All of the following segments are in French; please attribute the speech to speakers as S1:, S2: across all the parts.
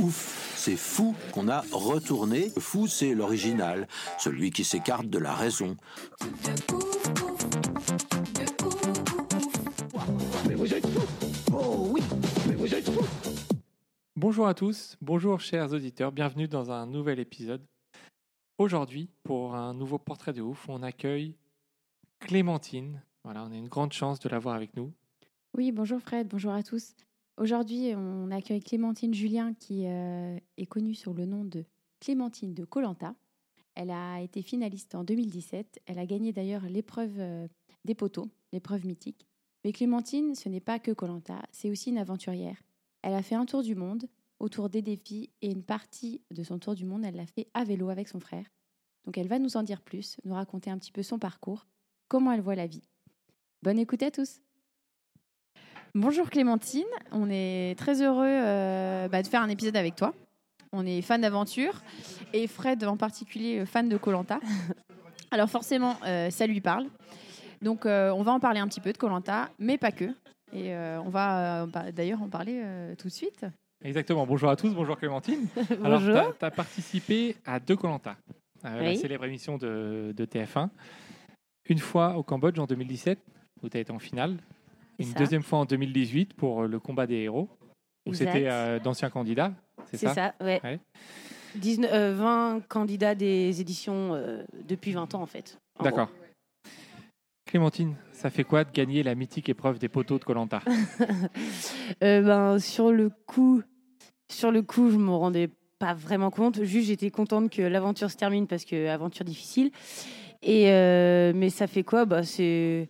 S1: Ouf, c'est fou qu'on a retourné. Le fou, c'est l'original, celui qui s'écarte de la raison.
S2: Bonjour à tous, bonjour chers auditeurs, bienvenue dans un nouvel épisode. Aujourd'hui, pour un nouveau portrait de ouf, on accueille Clémentine. Voilà, on a une grande chance de l'avoir avec nous.
S3: Oui, bonjour Fred, bonjour à tous. Aujourd'hui, on accueille Clémentine Julien qui euh, est connue sous le nom de Clémentine de Colanta. Elle a été finaliste en 2017. Elle a gagné d'ailleurs l'épreuve euh, des poteaux, l'épreuve mythique. Mais Clémentine, ce n'est pas que Colanta, c'est aussi une aventurière. Elle a fait un tour du monde autour des défis et une partie de son tour du monde, elle l'a fait à vélo avec son frère. Donc elle va nous en dire plus, nous raconter un petit peu son parcours, comment elle voit la vie. Bonne écoute à tous. Bonjour Clémentine, on est très heureux euh, bah, de faire un épisode avec toi. On est fan d'aventure et Fred en particulier euh, fan de Colanta. Alors forcément, euh, ça lui parle. Donc euh, on va en parler un petit peu de Colanta, mais pas que. Et on va bah, d'ailleurs en parler tout de suite.
S2: Exactement, bonjour à tous, bonjour Clémentine. Alors, tu as, participé à deux Colanta, la
S3: Oui.
S2: célèbre émission de, de TF1. Une fois au Cambodge en 2017, où tu as été en finale. Une
S3: ça.
S2: deuxième fois en 2018 pour euh, le combat des héros, où c'était euh, d'anciens candidats. C'est
S4: C'est
S2: ça,
S4: ça, ouais.
S2: Ouais.
S4: 19, euh, 20 candidats des éditions euh, depuis 20 ans, en fait. en
S2: D'accord. Clémentine, ça fait quoi de gagner la mythique épreuve des poteaux de Colanta
S4: ben, sur le coup, sur le coup, je me rendais pas vraiment compte. Juste, j'étais contente que l'aventure se termine parce que aventure difficile. Et mais ça fait quoi? Bah, c'est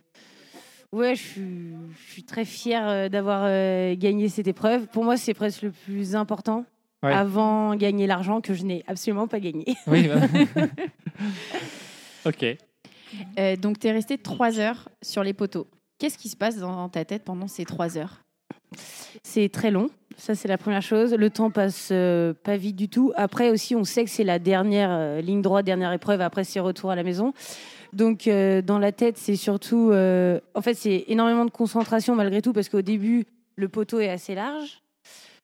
S4: ouais, je suis, je suis très fière euh, d'avoir euh, gagné cette épreuve. Pour moi, c'est presque le plus important.
S2: Ouais.
S4: Avant gagner l'argent que je n'ai absolument pas gagné.
S2: Oui. bah. ok.
S3: Euh, donc tu es resté trois heures sur les poteaux. Qu'est-ce qui se passe dans ta tête pendant ces trois heures?
S4: C'est très long. Ça, c'est la première chose. Le temps passe euh, pas vite du tout. Après aussi, on sait que c'est la dernière euh, ligne droite, dernière épreuve. Après, c'est retour à la maison. Donc, euh, dans la tête, c'est surtout. euh, en fait, c'est énormément de concentration malgré tout, parce qu'au début, le poteau est assez large.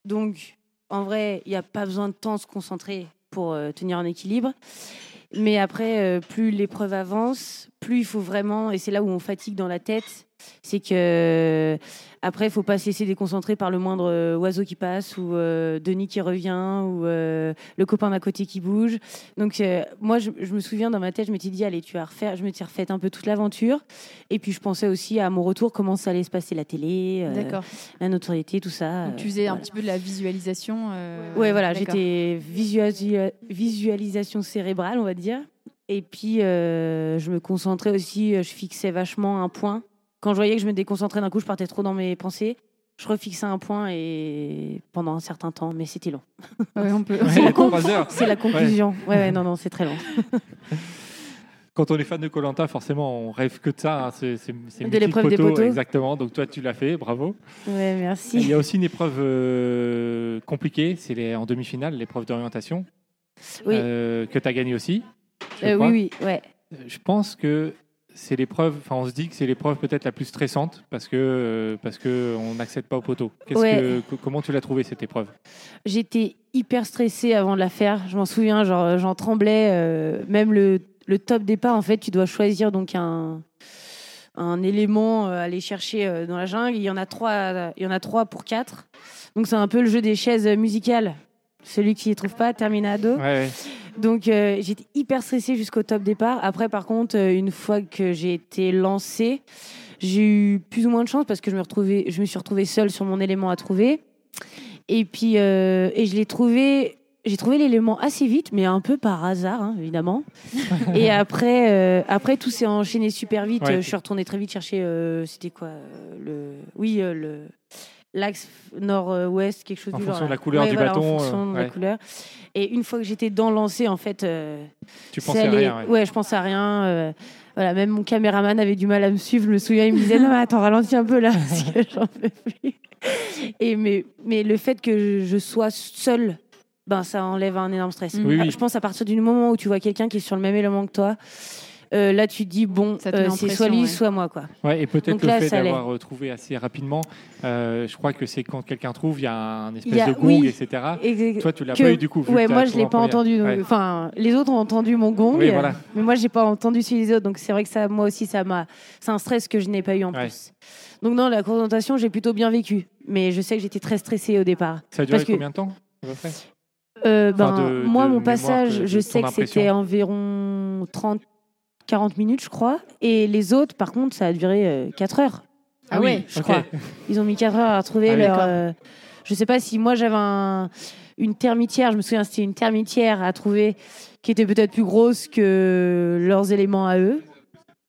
S4: Donc, en vrai, il n'y a pas besoin de temps de se concentrer pour euh, tenir en équilibre. Mais après, plus l'épreuve avance, plus il faut vraiment, et c'est là où on fatigue dans la tête, c'est que après, il faut pas se laisser déconcentrer par le moindre euh, oiseau qui passe ou euh, Denis qui revient ou euh, le copain d'à côté qui bouge. Donc moi, je, je me souviens dans ma tête, je m'étais dit allez, tu vas refaire. Je me suis refait un peu toute l'aventure. Et puis je pensais aussi à mon retour, comment ça allait se passer la télé, la notoriété, tout ça.
S3: Donc tu faisais un petit peu de la visualisation.
S4: Ouais, voilà, j'étais visualis- visualisation cérébrale, on va dire. Et puis, euh, je me concentrais aussi, je fixais vachement un point. Quand je voyais que je me déconcentrais d'un coup, je partais trop dans mes pensées. Je refixais un point et pendant un certain temps, mais c'était long.
S3: Ouais, on peut.
S2: Ouais,
S4: C'est la con-
S2: trois heures.
S4: C'est la conclusion. Ouais, ouais, non, non, c'est très long.
S2: Quand on est fan de Colanta, forcément, on rêve que de ça. hein. C'est, c'est, c'est
S4: De l'épreuve des poteaux.
S2: Exactement. Donc toi, tu l'as fait. Bravo.
S4: Ouais,
S2: Il
S4: merci.
S2: y a aussi une épreuve euh, compliquée. C'est les, en demi-finale, l'épreuve d'orientation,
S4: Oui,
S2: euh, que tu as gagné aussi.
S4: Euh, oui, oui, ouais.
S2: Je pense que c'est l'épreuve. Enfin, on se dit que c'est l'épreuve peut-être la plus stressante parce que euh, parce que on n'accède pas au poteau.
S4: Ouais.
S2: que, comment tu l'as trouvé cette épreuve?
S4: J'étais hyper stressée avant de la faire. Je m'en souviens, genre, j'en tremblais. euh, même le, le top départ, en fait, tu dois choisir donc un, un élément euh, à aller chercher euh, dans la jungle. Il y en a trois, il y en a trois pour quatre. Donc c'est un peu le jeu des chaises musicales. Celui qui ne trouve pas termine à dos.
S2: Ouais, ouais.
S4: Donc euh, j'étais hyper stressée jusqu'au top départ. Après, par contre, euh, une fois que j'ai été lancée, j'ai eu plus ou moins de chance parce que je me, retrouvais, je me suis retrouvée seule sur mon élément à trouver. Et puis, euh, et je l'ai trouvé. J'ai trouvé l'élément assez vite, mais un peu par hasard, hein, évidemment. et après, euh, après tout s'est enchaîné super vite.
S2: Ouais.
S4: Je suis retournée très vite chercher. C'était quoi le Oui, le l'axe nord-ouest, quelque chose
S2: En
S4: du
S2: fonction
S4: genre.
S2: de la couleur
S4: Ouais,
S2: du
S4: voilà,
S2: bâton,
S4: En fonction de la couleur. Et une fois que j'étais dans le lancer, en fait, euh,
S2: Tu pensais à ouais.
S4: Ouais, je pensais à rien. euh, voilà, même mon caméraman avait du mal à me suivre. Je me souviens, il me disait non, mais attends, ralentis un peu là, parce que j'en peux plus. Et mais, mais le fait que je sois seule, ben ça enlève un énorme stress.
S2: Oui, oui.
S4: Je pense à partir du moment où tu vois quelqu'un qui est sur le même élément que toi. Euh, là, tu te dis bon,
S5: Ça te
S4: euh, c'est soit lui,
S5: ouais.
S4: soit moi, quoi.
S2: Ouais, et peut-être le
S4: là,
S2: fait d'avoir retrouvé assez rapidement, euh, je crois que c'est quand quelqu'un trouve, il y a un espèce
S4: a-
S2: de gong,
S4: oui.
S2: etc.
S4: Et-
S2: Toi, tu l'as pas eu du coup.
S4: ouais, moi je
S2: trouvé
S4: l'ai pas entendu.
S2: Ouais.
S4: Enfin, les autres ont entendu mon gong,
S2: Oui,
S4: euh,
S2: voilà.
S4: mais moi j'ai pas entendu celui des autres. Donc c'est vrai que ça, moi aussi, ça m'a, c'est un stress que je n'ai pas eu en
S2: Ouais.
S4: plus. Donc non, la confrontation, j'ai plutôt bien vécu, mais je sais que j'étais très stressée au départ.
S2: Ça a duré
S4: Parce
S2: combien de temps à peu près?
S4: Euh,
S2: Enfin,
S4: ben,
S2: de-
S4: moi,
S2: de
S4: mon passage,
S2: que-
S4: je sais que c'était environ 30, 40 minutes, je crois. Et les autres, par contre, ça a duré euh, 4 heures.
S5: Ah
S2: oui,
S5: ouais,
S4: je crois. Ils ont mis 4 heures à trouver
S2: Ah
S4: leur. euh, je sais pas si moi j'avais un- une termitière, je me souviens, c'était une termitière à trouver qui était peut-être plus grosse que leurs éléments à eux.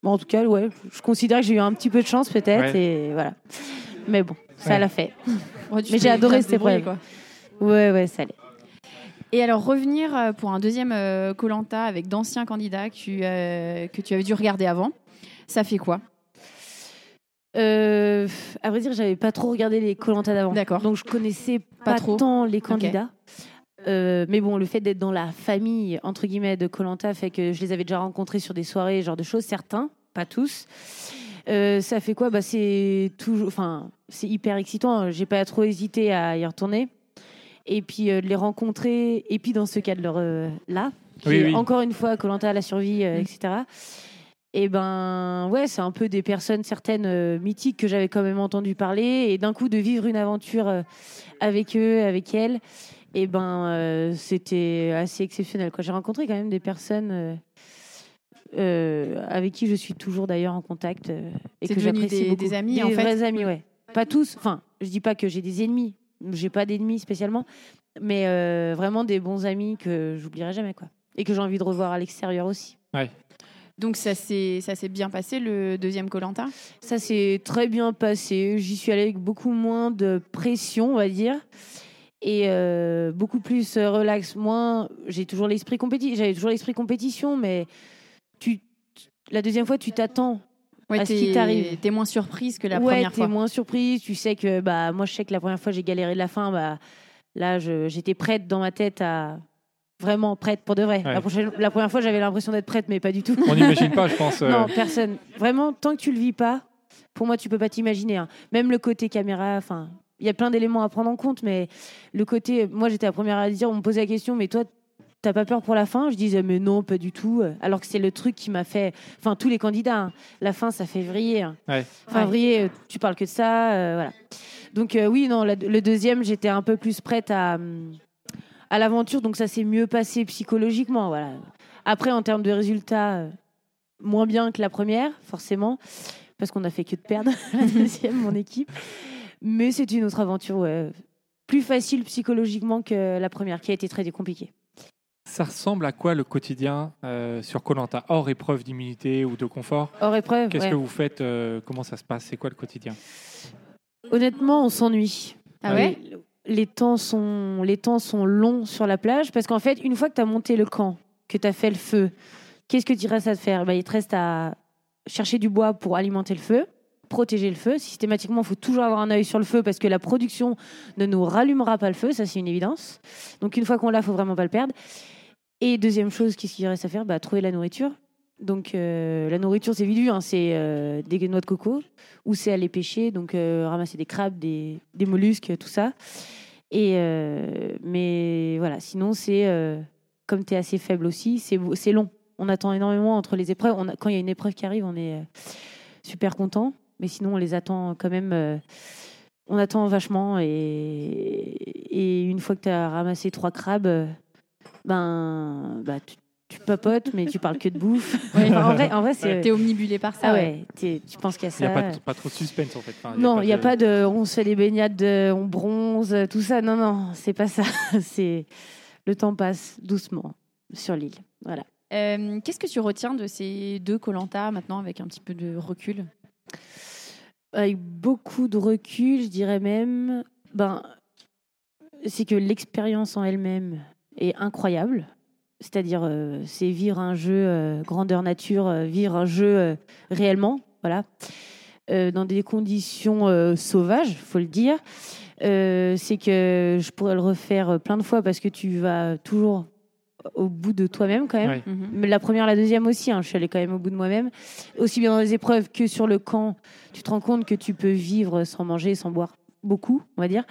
S4: Bon, en tout cas, ouais, je considère que j'ai eu un petit peu de chance peut-être.
S2: Ouais.
S4: Et voilà. Mais bon, ça
S2: Ouais.
S4: l'a fait.
S5: Ouais,
S4: Mais j'ai adoré cette épreuve. Ouais, ouais, ça allait.
S5: Et alors, revenir euh, pour un deuxième Colanta avec d'anciens candidats que tu, euh, que tu avais dû regarder avant, ça fait quoi?
S4: Euh, à vrai dire, j'avais pas trop regardé les Colanta d'avant.
S5: D'accord.
S4: Donc je connaissais pas,
S5: trop.
S4: tant les candidats. Euh, mais bon, le fait d'être dans la famille entre guillemets de Colanta fait que je les avais déjà rencontrés sur des soirées, ce genre de choses. Certains, pas tous. Euh, ça fait quoi? Bah c'est toujours, enfin, c'est hyper excitant. J'ai pas trop hésité à y retourner. Et puis euh, de les rencontrer. Et puis dans ce cadre là, qui
S2: Oui, oui.
S4: encore une fois Colanta à la survie, euh, etc. Et ben ouais, c'est un peu des personnes certaines euh, mythiques que j'avais quand même entendu parler et d'un coup de vivre une aventure euh, avec eux, avec elles, et ben euh, c'était assez exceptionnel. J'ai rencontré quand même des personnes euh, euh, avec qui je suis toujours d'ailleurs en contact euh, et que j'apprécie
S5: des-
S4: beaucoup.
S5: des amis,
S4: des
S5: en fait
S4: vrais amis, ouais. Pas tous. Enfin, je dis pas que j'ai des ennemis. J'ai pas d'ennemis spécialement, mais euh, vraiment des bons amis que j'oublierai jamais quoi, et que j'ai envie de revoir à l'extérieur aussi.
S5: Donc, ça s'est ça s'est bien passé, le deuxième Colanta?
S4: Ça s'est très bien passé. J'y suis allée avec beaucoup moins de pression, on va dire. Et euh, beaucoup plus euh, relax. Moins, j'ai toujours l'esprit compétition. J'avais toujours l'esprit compétition, mais tu, la deuxième fois, tu t'attends.
S5: Ouais,
S4: À ce qui
S5: t'es-
S4: t'arrive.
S5: T'es moins surprise que la
S4: ouais,
S5: première
S4: t'es
S5: fois.
S4: moins surprise. Tu sais que, bah, moi, je sais que la première fois, j'ai galéré de la fin. Bah, là, j'étais prête dans ma tête à vraiment prête pour de vrai.
S2: Ouais.
S4: La, prochaine, la première fois, j'avais l'impression d'être prête, mais pas du tout.
S2: On n'imagine pas, je pense. euh,
S4: Non, personne. Vraiment, tant que tu le vis pas, pour moi, tu peux pas t'imaginer. hein. Même le côté caméra, enfin, il y a plein d'éléments à prendre en compte, mais le côté, moi, j'étais la première à dire, on me posait la question, mais toi, t'as pas peur pour la fin? Je disais, mais non, pas du tout. Alors que c'est le truc qui m'a fait, enfin, tous les candidats, hein. la fin, ça fait vriller. hein.
S2: Ouais.
S4: Vriller, euh, tu parles que de ça, euh, voilà. Donc euh, oui, non, la- le deuxième, j'étais un peu plus prête à, à l'aventure, donc ça s'est mieux passé psychologiquement, voilà. Après, en termes de résultats, euh, moins bien que la première, forcément, parce qu'on a fait que de perdre la deuxième, mon équipe. Mais c'est une autre aventure, ouais. Plus facile psychologiquement que la première, qui a été très compliquée.
S2: Ça ressemble à quoi le quotidien euh, sur Colanta? Hors épreuve d'immunité ou de confort?
S4: Hors épreuve,
S2: Qu'est-ce
S4: ouais.
S2: que vous faites euh, Comment ça se passe? C'est quoi le quotidien?
S4: Honnêtement, on s'ennuie.
S5: Ah ouais?
S4: Les temps sont les temps sont longs sur la plage parce qu'en fait une fois que tu as monté le camp que tu as fait le feu qu'est-ce que tu restes à faire? Bah, il te reste à chercher du bois pour alimenter le feu protéger le feu. Systématiquement il faut toujours avoir un œil sur le feu parce que la production ne nous rallumera pas le feu ça c'est une évidence. Donc une fois qu'on l'a faut vraiment pas le perdre et deuxième chose qu'est-ce qu'il reste à faire? Bah, trouver la nourriture donc euh, la nourriture c'est vite vu hein, c'est euh, des noix de coco ou c'est aller pêcher, donc euh, ramasser des crabes, des, mollusques, tout ça. Et mais voilà, sinon c'est comme tu es assez faible aussi, c'est long. On attend énormément entre les épreuves. Quand il y a une épreuve qui arrive, on est super content, mais sinon on les attend quand même. on attend vachement et, et une fois que tu as ramassé trois crabes, ben bah, tu, tu papotes, mais tu parles que de bouffe. Enfin, en vrai, en vrai c'est
S5: T'es omnibulé par ça.
S4: ah
S5: ouais.
S4: tu penses qu'il y a
S2: Il n'y
S4: ça.
S2: a pas, pas trop de suspense en fait. Enfin,
S4: Non, il n'y a
S2: de-
S4: pas de on se fait des baignades, de- on bronze, tout ça. Non, non, c'est pas ça. C'est le temps passe doucement sur l'île. Voilà.
S5: Euh, Qu'est-ce que tu retiens de ces deux Colanta maintenant avec un petit peu de recul?
S4: Avec beaucoup de recul, je dirais même, ben, c'est que l'expérience en elle-même est incroyable. C'est-à-dire, euh, c'est vivre un jeu euh, grandeur nature, euh, vivre un jeu euh, réellement, voilà, Euh, dans des conditions euh, sauvages, faut le dire. Euh, c'est que je pourrais le refaire plein de fois parce que tu vas toujours au bout de toi-même quand même.
S5: Mhm.
S4: Mais La première, la deuxième aussi, hein, je suis allée quand même au bout de moi-même. Aussi bien dans les épreuves que sur le camp, tu te rends compte que tu peux vivre sans manger, sans boire beaucoup, on va dire.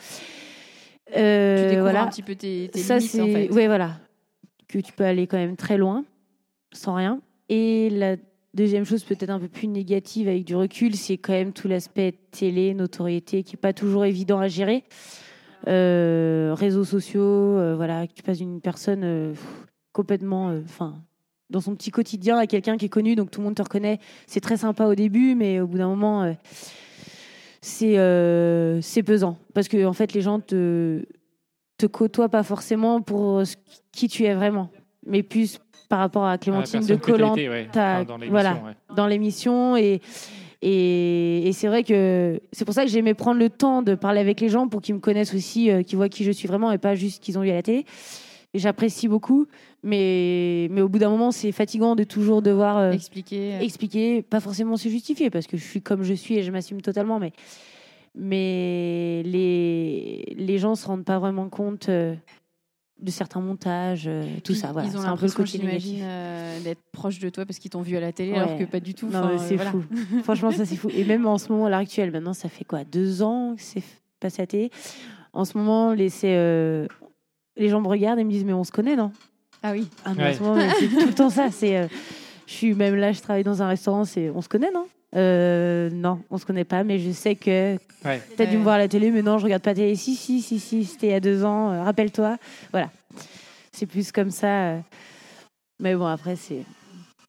S4: Euh,
S5: Tu découvres
S4: voilà.
S5: un petit peu tes, tes
S4: Ça,
S5: limites, en fait.
S4: Ouais, voilà. Que tu peux aller quand même très loin, sans rien. Et la deuxième chose, peut-être un peu plus négative avec du recul, c'est quand même tout l'aspect télé, notoriété, qui n'est pas toujours évident à gérer. Euh, réseaux sociaux, euh, voilà, que tu passes d'une personne euh, complètement. Enfin. dans son petit quotidien à quelqu'un qui est connu, donc tout le monde te reconnaît. C'est très sympa au début, mais au bout d'un moment, c'est euh, c'est pesant. Parce que en fait, les gens te, te côtoient pas forcément pour ce qui tu es vraiment, mais plus par rapport à Clémentine de Collant
S2: ouais, enfin, dans l'émission,
S4: voilà.
S2: ouais.
S4: dans l'émission et et, et c'est vrai que c'est pour ça que j'aimais prendre le temps de parler avec les gens pour qu'ils me connaissent aussi, euh, qu'ils voient qui je suis vraiment et pas juste qu'ils ont vu à la télé. Et j'apprécie beaucoup, mais mais au bout d'un moment c'est fatigant de toujours devoir euh,
S5: Expliquer.
S4: expliquer, pas forcément se justifier parce que je suis comme je suis et je m'assume totalement, mais mais les les gens se rendent pas vraiment compte euh, de certains montages, euh, tout ça. Voilà,
S5: Ils ont
S4: c'est un peu le
S5: l'impression,
S4: côté
S5: j'imagine, d'être proches de toi parce qu'ils t'ont vu à la télé,
S4: Ouais.
S5: alors que pas du tout.
S4: Non, c'est
S5: voilà.
S4: fou. Franchement, ça c'est fou. Et même en ce moment, à l'heure actuelle, maintenant, ça fait quoi Deux ans que c'est passé à télé. En ce moment, les, les gens me regardent et me disent Mais on se connaît, non?
S5: Ah oui.
S4: ah, mais En
S2: Ouais.
S4: ce moment, c'est tout le temps ça. C'est, euh, je suis même là, je travaille dans un restaurant, c'est On se connaît, non? Euh, Non, on se connaît pas, mais je sais que
S2: Ouais.
S4: T'as dû me voir à la télé, mais non, je regarde pas la télé. Si, si, si, si, c'était il y a deux ans. euh, Rappelle-toi. Voilà. C'est plus comme ça. euh. Mais bon, après, c'est.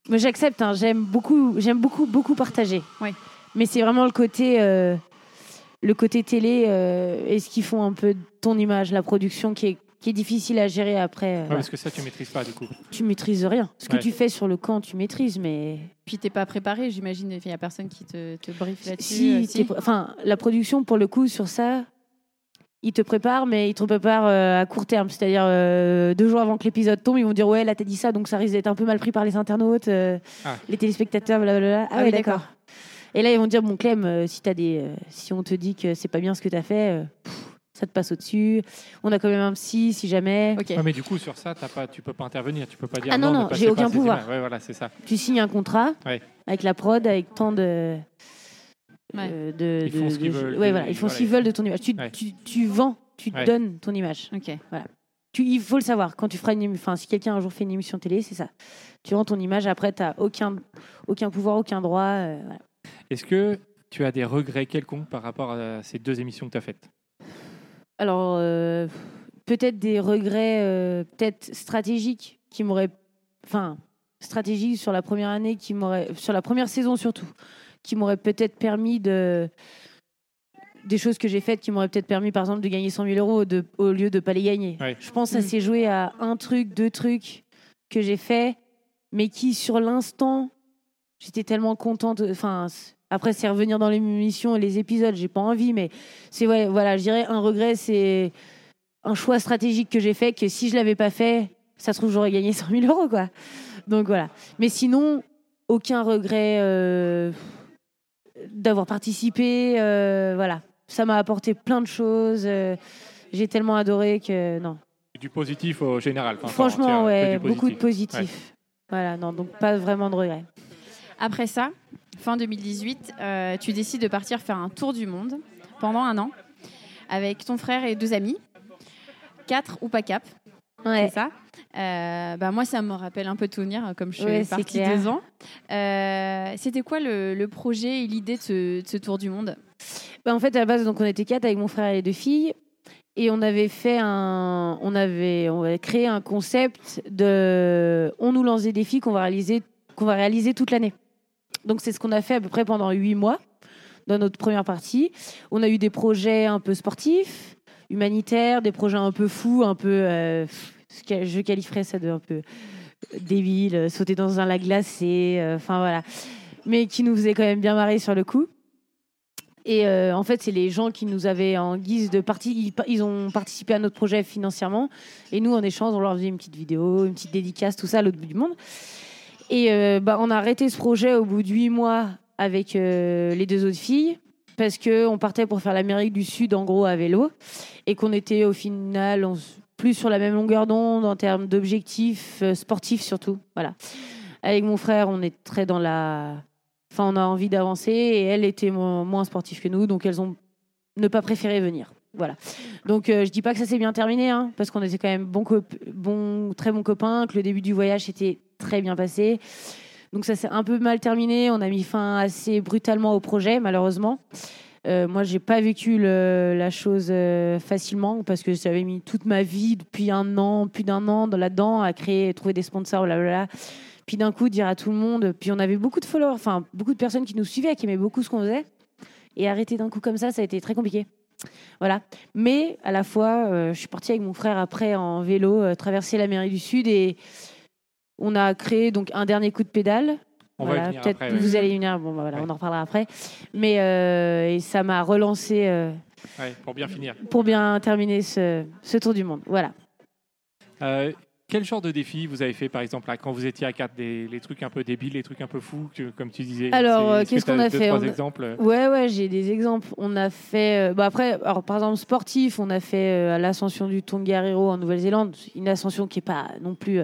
S4: Moi, j'accepte. hein, J'aime beaucoup, j'aime beaucoup, beaucoup partager.
S5: Ouais.
S4: Mais c'est vraiment le côté, euh, le côté télé euh, et ce qu'ils font un peu de ton image, la production qui est, qui est difficile à gérer après. euh,
S2: Ouais,
S4: voilà.
S2: parce que ça, tu maîtrises pas, du coup.
S4: Tu maîtrises rien. Ce que
S2: Ouais.
S4: tu fais sur le camp, tu maîtrises, mais
S5: Puis t'es pas préparé, j'imagine. Il y a personne qui te, te brief là-dessus.
S4: Si,
S5: euh,
S4: enfin, la production, pour le coup, sur ça, ils te préparent, mais ils te préparent euh, à court terme. C'est-à-dire, euh, deux jours avant que l'épisode tombe, ils vont dire Ouais, là, t'as dit ça, donc ça risque d'être un peu mal pris par les internautes, euh,
S2: Ah.
S4: les téléspectateurs, blablabla. Ah,
S5: Ah
S4: ouais,
S5: oui,
S4: d'accord. Et là, ils vont dire Bon, Clem, euh, si, t'as des, euh, si on te dit que c'est pas bien ce que t'as fait, euh, pff, ça te passe au-dessus. On a quand même un psy, si jamais.
S5: Ok.
S2: Ouais, mais du coup, sur ça, t'as pas, tu peux pas intervenir. Tu peux pas dire
S4: Ah non, non, j'ai aucun pouvoir.
S2: Ouais, voilà, c'est ça.
S4: Tu signes un contrat
S2: Ouais.
S4: avec la prod, avec tant de.
S5: Ouais.
S4: euh, de,
S2: Ils font
S4: de-
S2: ce qu'ils veulent,
S4: Ouais,
S2: de-
S4: voilà, ils font
S2: voilà,
S4: ce qu'ils
S2: ils
S4: veulent de ton image. Tu,
S2: Ouais.
S4: tu, tu vends, tu
S2: Ouais.
S4: donnes ton image.
S5: Ok.
S4: Tu, il faut le savoir. Quand tu feras une, enfin, si quelqu'un un jour fait une émission télé, c'est ça. Tu vends ton image. Après, tu n'as aucun, aucun pouvoir, aucun droit. euh, voilà.
S2: Est-ce que tu as des regrets quelconques par rapport à ces deux émissions que tu as faites?
S4: Alors, euh, peut-être des regrets, euh, peut-être stratégiques, qui m'auraient, enfin, stratégiques sur la première année, qui m'auraient, sur la première saison surtout, qui m'auraient peut-être permis de des choses que j'ai faites qui m'auraient peut-être permis, par exemple, de gagner 100 000 euros de- au lieu de pas les gagner.
S2: Ouais.
S4: Je pense que ça
S5: Mm.
S4: s'est joué à un truc, deux trucs que j'ai fait, mais qui, sur l'instant, j'étais tellement contente. Enfin, après, c'est revenir dans l'émission et les épisodes, j'ai pas envie, mais c'est ouais, voilà, je dirais un regret, c'est un choix stratégique que j'ai fait que si je l'avais pas fait, ça se trouve, j'aurais gagné 100 000 euros, quoi. Donc voilà. Mais sinon, aucun regret euh, d'avoir participé. euh, voilà. Ça m'a apporté plein de choses. euh, j'ai tellement adoré que non.
S2: Du positif au général.
S4: Franchement, ouais, beaucoup de
S2: positif.
S4: Voilà, non, donc pas vraiment de regrets.
S5: Après ça, fin 2018, euh, tu décides de partir faire un tour du monde pendant un an avec ton frère et deux amis. Quatre ou pas cap,
S4: Ouais.
S5: c'est ça Euh, bah moi, ça me rappelle un peu de souvenirs, comme je suis
S4: Ouais,
S5: partie deux ans. Euh, C'était quoi le, le projet et l'idée de ce, de ce tour du monde?
S4: Bah, en fait, à la base, donc, on était quatre avec mon frère et les deux filles. Et on avait fait un, on avait, on avait créé un concept de, on nous lance des défis qu'on va réaliser, qu'on va réaliser toute l'année. Donc c'est ce qu'on a fait à peu près pendant huit mois dans notre première partie. On a eu des projets un peu sportifs, humanitaires, des projets un peu fous, un peu, euh, je qualifierais ça de un peu débile, euh, sauter dans un lac glacé, euh, enfin voilà, mais qui nous faisait quand même bien marrer sur le coup. Et euh, en fait, c'est les gens qui nous avaient en guise de partie, ils, ils ont participé à notre projet financièrement. Et nous, en échange, on leur faisait une petite vidéo, une petite dédicace, tout ça à l'autre bout du monde. Et euh, bah, on a arrêté ce projet au bout de huit mois avec euh, les deux autres filles parce que on partait pour faire l'Amérique du Sud en gros à vélo et qu'on était au final plus sur la même longueur d'onde en termes d'objectifs euh, sportifs surtout. Voilà. Avec mon frère, on est très dans la. Enfin, on a envie d'avancer et elle était mo- moins sportive que nous, donc elles ont ne pas préféré venir. Voilà. Donc euh, je dis pas que ça s'est bien terminé, hein, parce qu'on était quand même bon, bon, très bons copains, que le début du voyage s'était très bien passé. Donc ça s'est un peu mal terminé. On a mis fin assez brutalement au projet, malheureusement. Euh, moi, j'ai pas vécu la chose euh, facilement parce que j'avais mis toute ma vie depuis un an, plus d'un an dans- là-dedans à créer, trouver des sponsors, blablabla. Puis d'un coup, dire à tout le monde. Puis on avait beaucoup de followers, enfin beaucoup de personnes qui nous suivaient, qui aimaient beaucoup ce qu'on faisait. Et arrêter d'un coup comme ça, ça a été très compliqué. Voilà. Mais à la fois, euh, je suis partie avec mon frère après en vélo, euh, traverser l'Amérique du Sud et on a créé donc un dernier coup de pédale.
S2: On va venir
S4: peut-être
S2: après. ouais.
S4: vous allez y venir. Bon, bah voilà,
S2: Ouais.
S4: on en reparlera après. Mais euh, et ça m'a relancé euh,
S2: Ouais, pour bien finir.
S4: pour bien terminer ce, ce tour du monde. Voilà.
S2: Euh, quel genre de défi vous avez fait, par exemple, là, quand vous étiez à 4 des, Les trucs un peu débiles, les trucs un peu fous, que- comme tu disais
S4: Alors,
S2: c'est- est-ce que
S4: qu'est-ce qu'on a
S2: deux,
S4: fait
S2: trois
S4: On
S2: exemples?
S4: Ouais, ouais, j'ai des exemples. On a fait, bah après, alors par exemple sportif, on a fait l'ascension du Tongariro en Nouvelle-Zélande, une ascension qui est pas non plus.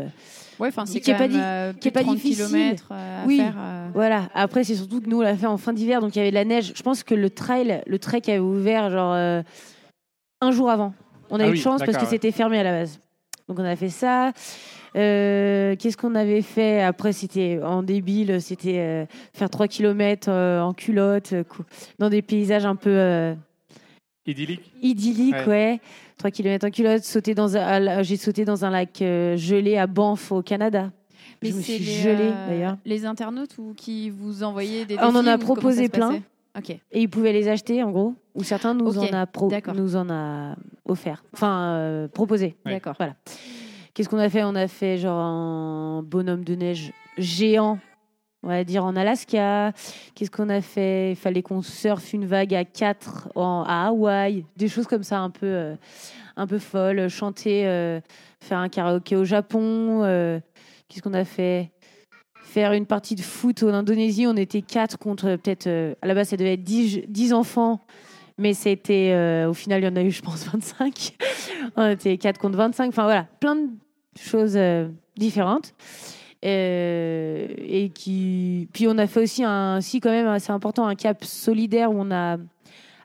S3: Ouais, enfin, c'est
S4: Qui est
S3: quand
S4: pas
S3: euh,
S4: qui est pas
S3: 30
S4: difficile.
S3: euh, à
S4: Oui.
S3: faire. euh.
S4: Voilà. Après, c'est surtout que nous, on l'a fait en fin d'hiver, donc il y avait de la neige. Je pense que le trail, le trek avait ouvert genre euh, un jour avant. On a
S2: Ah
S4: eu
S2: oui,
S4: de chance parce que
S2: ouais.
S4: c'était fermé à la base. Donc on a fait ça. Euh, Qu'est-ce qu'on avait fait? Après, c'était en débile, c'était euh, faire 3 km en culotte, euh, dans des paysages un peu
S2: Idyllique
S4: idylliques,
S2: Ouais.
S4: ouais. 3 km en culotte, sauter dans un, j'ai sauté dans un lac euh, gelé à Banff au Canada.
S3: Mais
S4: je me
S3: c'est
S4: suis
S3: les,
S4: gelée
S3: euh,
S4: d'ailleurs.
S3: Les internautes ou qui vous envoyaient des
S4: On en
S3: défis
S4: a proposé plein.
S3: passait Ok.
S4: Et ils pouvaient les acheter, en gros. Ou certains nous, en, a pro- nous en a offert. Enfin, euh, proposé.
S2: Ouais.
S3: D'accord.
S4: Voilà. Qu'est-ce qu'on a fait? On a fait genre un bonhomme de neige géant, on va dire en Alaska. Qu'est-ce qu'on a fait? Il fallait qu'on surfe une vague à 4 en, à Hawaï. Des choses comme ça un peu, euh, un peu folles. Chanter, euh, faire un karaoké au Japon. euh, Qu'est-ce qu'on a fait? Faire une partie de foot en Indonésie. On était 4 contre peut-être. à la base, ça devait être 10, 10 enfants. Mais c'était. au final, il y en a eu, je pense, 25. On était 4 contre 25. Enfin voilà, plein de choses différentes. Euh, et qui. Puis on a fait aussi un. Si, quand même, assez important, un cap solidaire où on a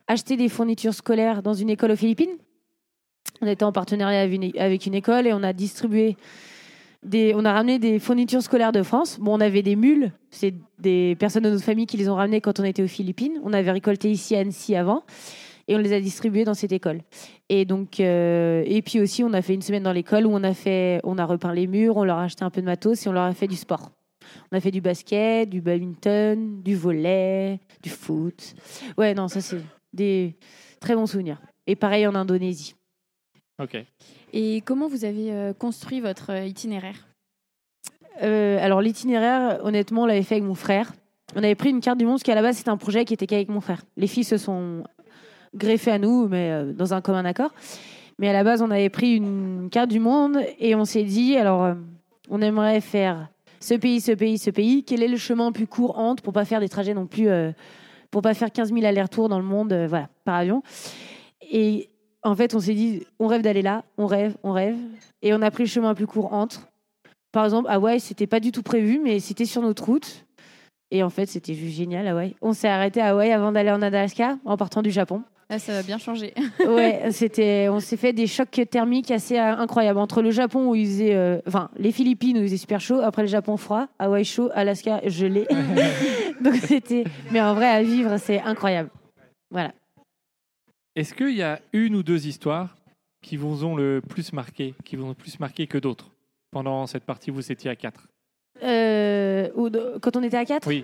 S4: acheté des fournitures scolaires dans une école aux Philippines. On était en partenariat avec une, école et on a distribué. Des, on a ramené des fournitures scolaires de France. Bon, on avait des mules, c'est des personnes de notre famille qui les ont ramenées quand on était aux Philippines. On avait récolté ici à Annecy avant et on les a distribués dans cette école. Et donc, euh, et puis aussi, on a fait une semaine dans l'école où on a fait, on a repeint les murs, on leur a acheté un peu de matos et on leur a fait du sport. On a fait du basket, du badminton, du volley, du foot. Ouais, non, ça c'est des très bons souvenirs. Et pareil en Indonésie.
S2: Ok.
S3: Et comment vous avez euh, construit votre euh, itinéraire?
S4: Euh, alors l'itinéraire, honnêtement, on l'avait fait avec mon frère. On avait pris une carte du monde, parce qu'à la base, c'était un projet qui était qu'avec mon frère. Les filles se sont greffées à nous, mais euh, dans un commun accord. Mais à la base, on avait pris une carte du monde et on s'est dit, alors, euh, on aimerait faire ce pays, ce pays, ce pays. Quel est le chemin le plus court entre pour pas faire des trajets non plus, euh, pour pas faire 15 000 allers-retours dans le monde, euh, voilà, par avion? Et en fait, on s'est dit, on rêve d'aller là, on rêve, on rêve. Et on a pris le chemin le plus court entre. Par exemple, Hawaï, c'était pas du tout prévu, mais c'était sur notre route. Et en fait, c'était juste génial, Hawaï. On s'est arrêté à Hawaï avant d'aller en Alaska, en partant du Japon.
S3: Là, ça va bien changer.
S4: Ouais, c'était, on s'est fait des chocs thermiques assez euh, incroyables. Entre le Japon où il faisait, euh, enfin, les Philippines où il faisait super chaud, après le Japon froid, Hawaï chaud, Alaska gelé. Donc c'était, mais en vrai, à vivre, c'est incroyable. Voilà.
S2: Est-ce qu'il y a une ou deux histoires qui vous ont le plus marqué, qui vous ont le plus marqué que d'autres pendant cette partie où vous étiez à 4
S4: Euh, ou de- quand on était à 4
S2: Oui.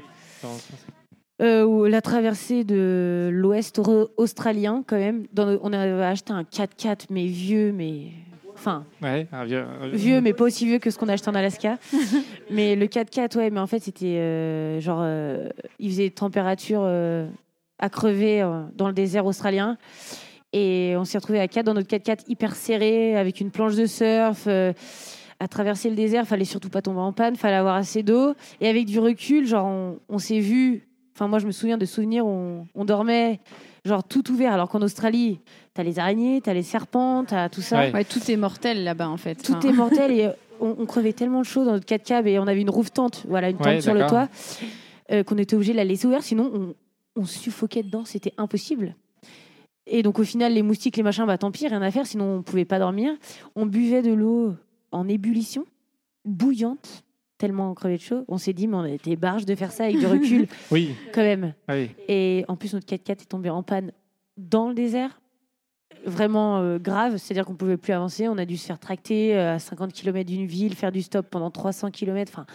S4: Euh, ou la traversée de l'ouest australien, quand même. Dans le- on avait acheté un 4x4, mais vieux, mais. Enfin,
S2: Ouais, un vieux, un-
S4: vieux, mais pas aussi vieux que ce qu'on a acheté en Alaska. mais le 4x4, ouais, mais en fait, c'était euh, genre. euh, il faisait température. euh, à crever dans le désert australien. Et on s'est retrouvé à quatre dans notre 4x4 hyper serré, avec une planche de surf. à traverser le désert, fallait surtout pas tomber en panne, fallait avoir assez d'eau. Et avec du recul, genre, on, on s'est vu. Enfin, moi, je me souviens de souvenirs où on, on dormait, genre, tout ouvert. Alors qu'en Australie, t'as les araignées, t'as les serpents, t'as tout ça.
S2: Ouais.
S3: Ouais, tout est mortel là-bas en fait.
S4: Tout
S3: Enfin,
S4: est mortel et on, on crevait tellement de chaud dans notre 4 cab et on avait une roof tente, voilà, une tente
S2: Ouais,
S4: sur le toit, euh, qu'on était obligé de la laisser ouverte, sinon on, on suffoquait dedans, c'était impossible. Et donc au final, les moustiques, les machins, bah tant pis, rien à faire, sinon on pouvait pas dormir. On buvait de l'eau en ébullition, bouillante, tellement on crevait de chaud. On s'est dit, mais on était barge de faire ça avec du recul
S2: Oui,
S4: quand même.
S2: oui.
S4: Et en plus, notre 4x4 est tombé en panne dans le désert. Vraiment euh, grave, c'est-à-dire qu'on ne pouvait plus avancer. On a dû se faire tracter euh, à 50 km d'une ville, faire du stop pendant 300 km. Enfin,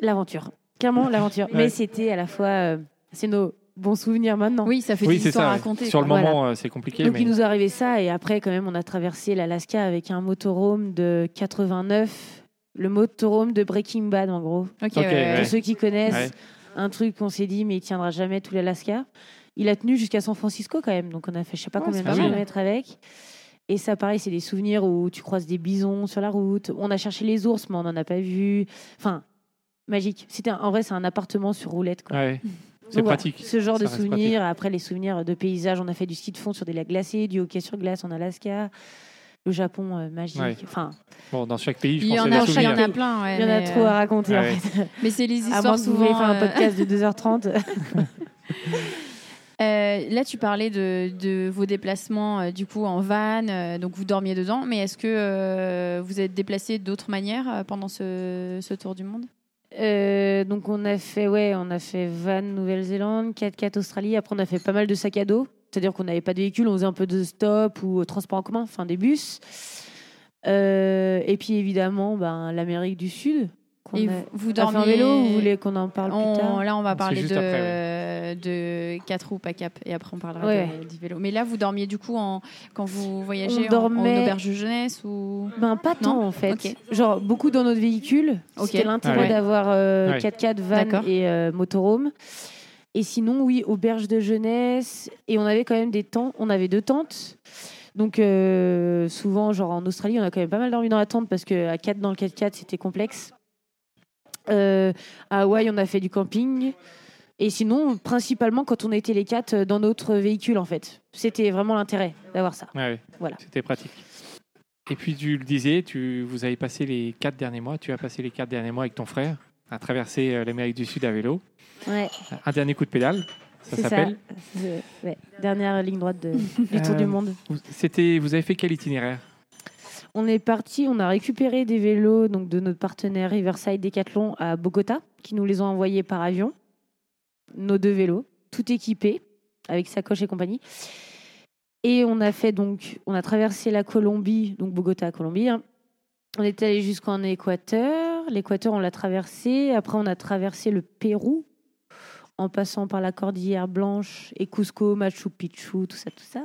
S4: l'aventure. Clairement, l'aventure.
S2: Ouais.
S4: Mais c'était à la fois. euh, c'est nos bons souvenirs maintenant.
S3: Oui, ça fait
S2: Oui,
S3: des histoires
S2: ça.
S3: à raconter.
S2: Sur le moment, euh, c'est compliqué.
S4: Donc
S2: mais...
S4: il nous est arrivé ça. Et après, quand même, on a traversé l'Alaska avec un motorhome de 89. Le motorhome de Breaking Bad, en gros.
S3: Ouais.
S4: Pour ceux qui connaissent,
S2: Ouais.
S4: un truc qu'on s'est dit, mais il tiendra jamais tout l'Alaska. Il a tenu jusqu'à San Francisco quand même, donc on a fait je sais pas
S3: Ouais,
S4: combien de kilomètres avec. Et ça, pareil, c'est des souvenirs où tu croises des bisons sur la route. On a cherché les ours, mais on n'en a pas vu. Enfin, magique. C'était un- en vrai, c'est un appartement sur roulette. Quoi.
S2: Ouais. C'est
S4: voilà,
S2: pratique.
S4: ce genre
S2: Ça
S4: de souvenirs. Après, les souvenirs de paysages. On a fait du ski de fond sur des lacs glacés, du hockey sur glace en Alaska, le Japon euh, magique.
S2: Ouais.
S4: Enfin,
S2: Bon, dans chaque pays, je
S3: Il y
S2: pense
S3: en a, il y en a plein. ouais,
S4: il y en a trop
S3: euh,
S4: à raconter. en
S2: ouais.
S4: fait.
S3: Mais c'est les
S4: À
S3: histoires
S4: moins que vous vouliez
S3: souvent.
S4: faire un
S3: euh,
S4: podcast de 2h30.
S3: Euh, là, tu parlais de, de vos déplacements euh, du coup en van, euh, donc vous dormiez dedans. Mais est-ce que euh, vous êtes déplacé d'autres manières euh, pendant ce, ce tour du monde?
S4: Euh, donc on a fait ouais, on a fait van Nouvelle-Zélande, 4x4 Australie. Après on a fait pas mal de sacs à dos. C'est-à-dire qu'on n'avait pas de véhicule, on faisait un peu de stop ou euh, transport en commun, enfin des bus. Euh, et puis évidemment, ben, l'Amérique du Sud.
S3: Et
S4: a-
S3: vous, dormiez
S4: en vélo, vous voulez qu'on en parle
S3: On-
S4: plus tard
S3: Là, on va parler de,
S2: après,
S3: de 4 roues, pas cap, et après on parlera
S4: Ouais.
S3: de- du vélo. Mais là, vous dormiez du coup en, quand vous voyagez
S4: On
S3: en- en, auberge de jeunesse ou
S4: Ben, pas tant en fait. Genre beaucoup dans notre véhicule. C'était l'intérêt
S2: Ah ouais.
S4: d'avoir euh,
S2: Ouais.
S4: 4x4 van et euh, motorhome. Et sinon, oui, auberge de jeunesse. Et on avait quand même des tentes. On avait deux tentes. Donc euh, souvent, genre en Australie, on a quand même pas mal dormi dans la tente parce qu'à 4 dans le 4x4, c'était complexe. Euh, à Hawaï, on a fait du camping. Et sinon, principalement, quand on était les quatre euh, dans notre véhicule, en fait. C'était vraiment l'intérêt d'avoir ça.
S2: Ouais, ouais.
S4: Voilà.
S2: C'était pratique. Et puis tu le disais, tu, vous avez passé les quatre derniers mois, tu as passé les quatre derniers mois avec ton frère à traverser euh, l'Amérique du Sud à vélo.
S4: Ouais.
S2: Un dernier coup de pédale, ça s'appelle.
S4: Ouais, Dernière ligne droite de- du Tour
S2: Euh,
S4: du Monde.
S2: Vous- C'était, vous avez fait quel itinéraire?
S4: On est parti, on a récupéré des vélos donc de notre partenaire Riverside Decathlon à Bogota, qui nous les ont envoyés par avion. Nos deux vélos, tout équipés, avec sacoche et compagnie. Et on a fait donc, on a traversé la Colombie, donc Bogota, Colombie. hein. On est allé jusqu'en Équateur. L'Équateur, on l'a traversé. Après, on a traversé le Pérou, en passant par la Cordillère Blanche et Cusco, Machu Picchu, tout ça, tout ça.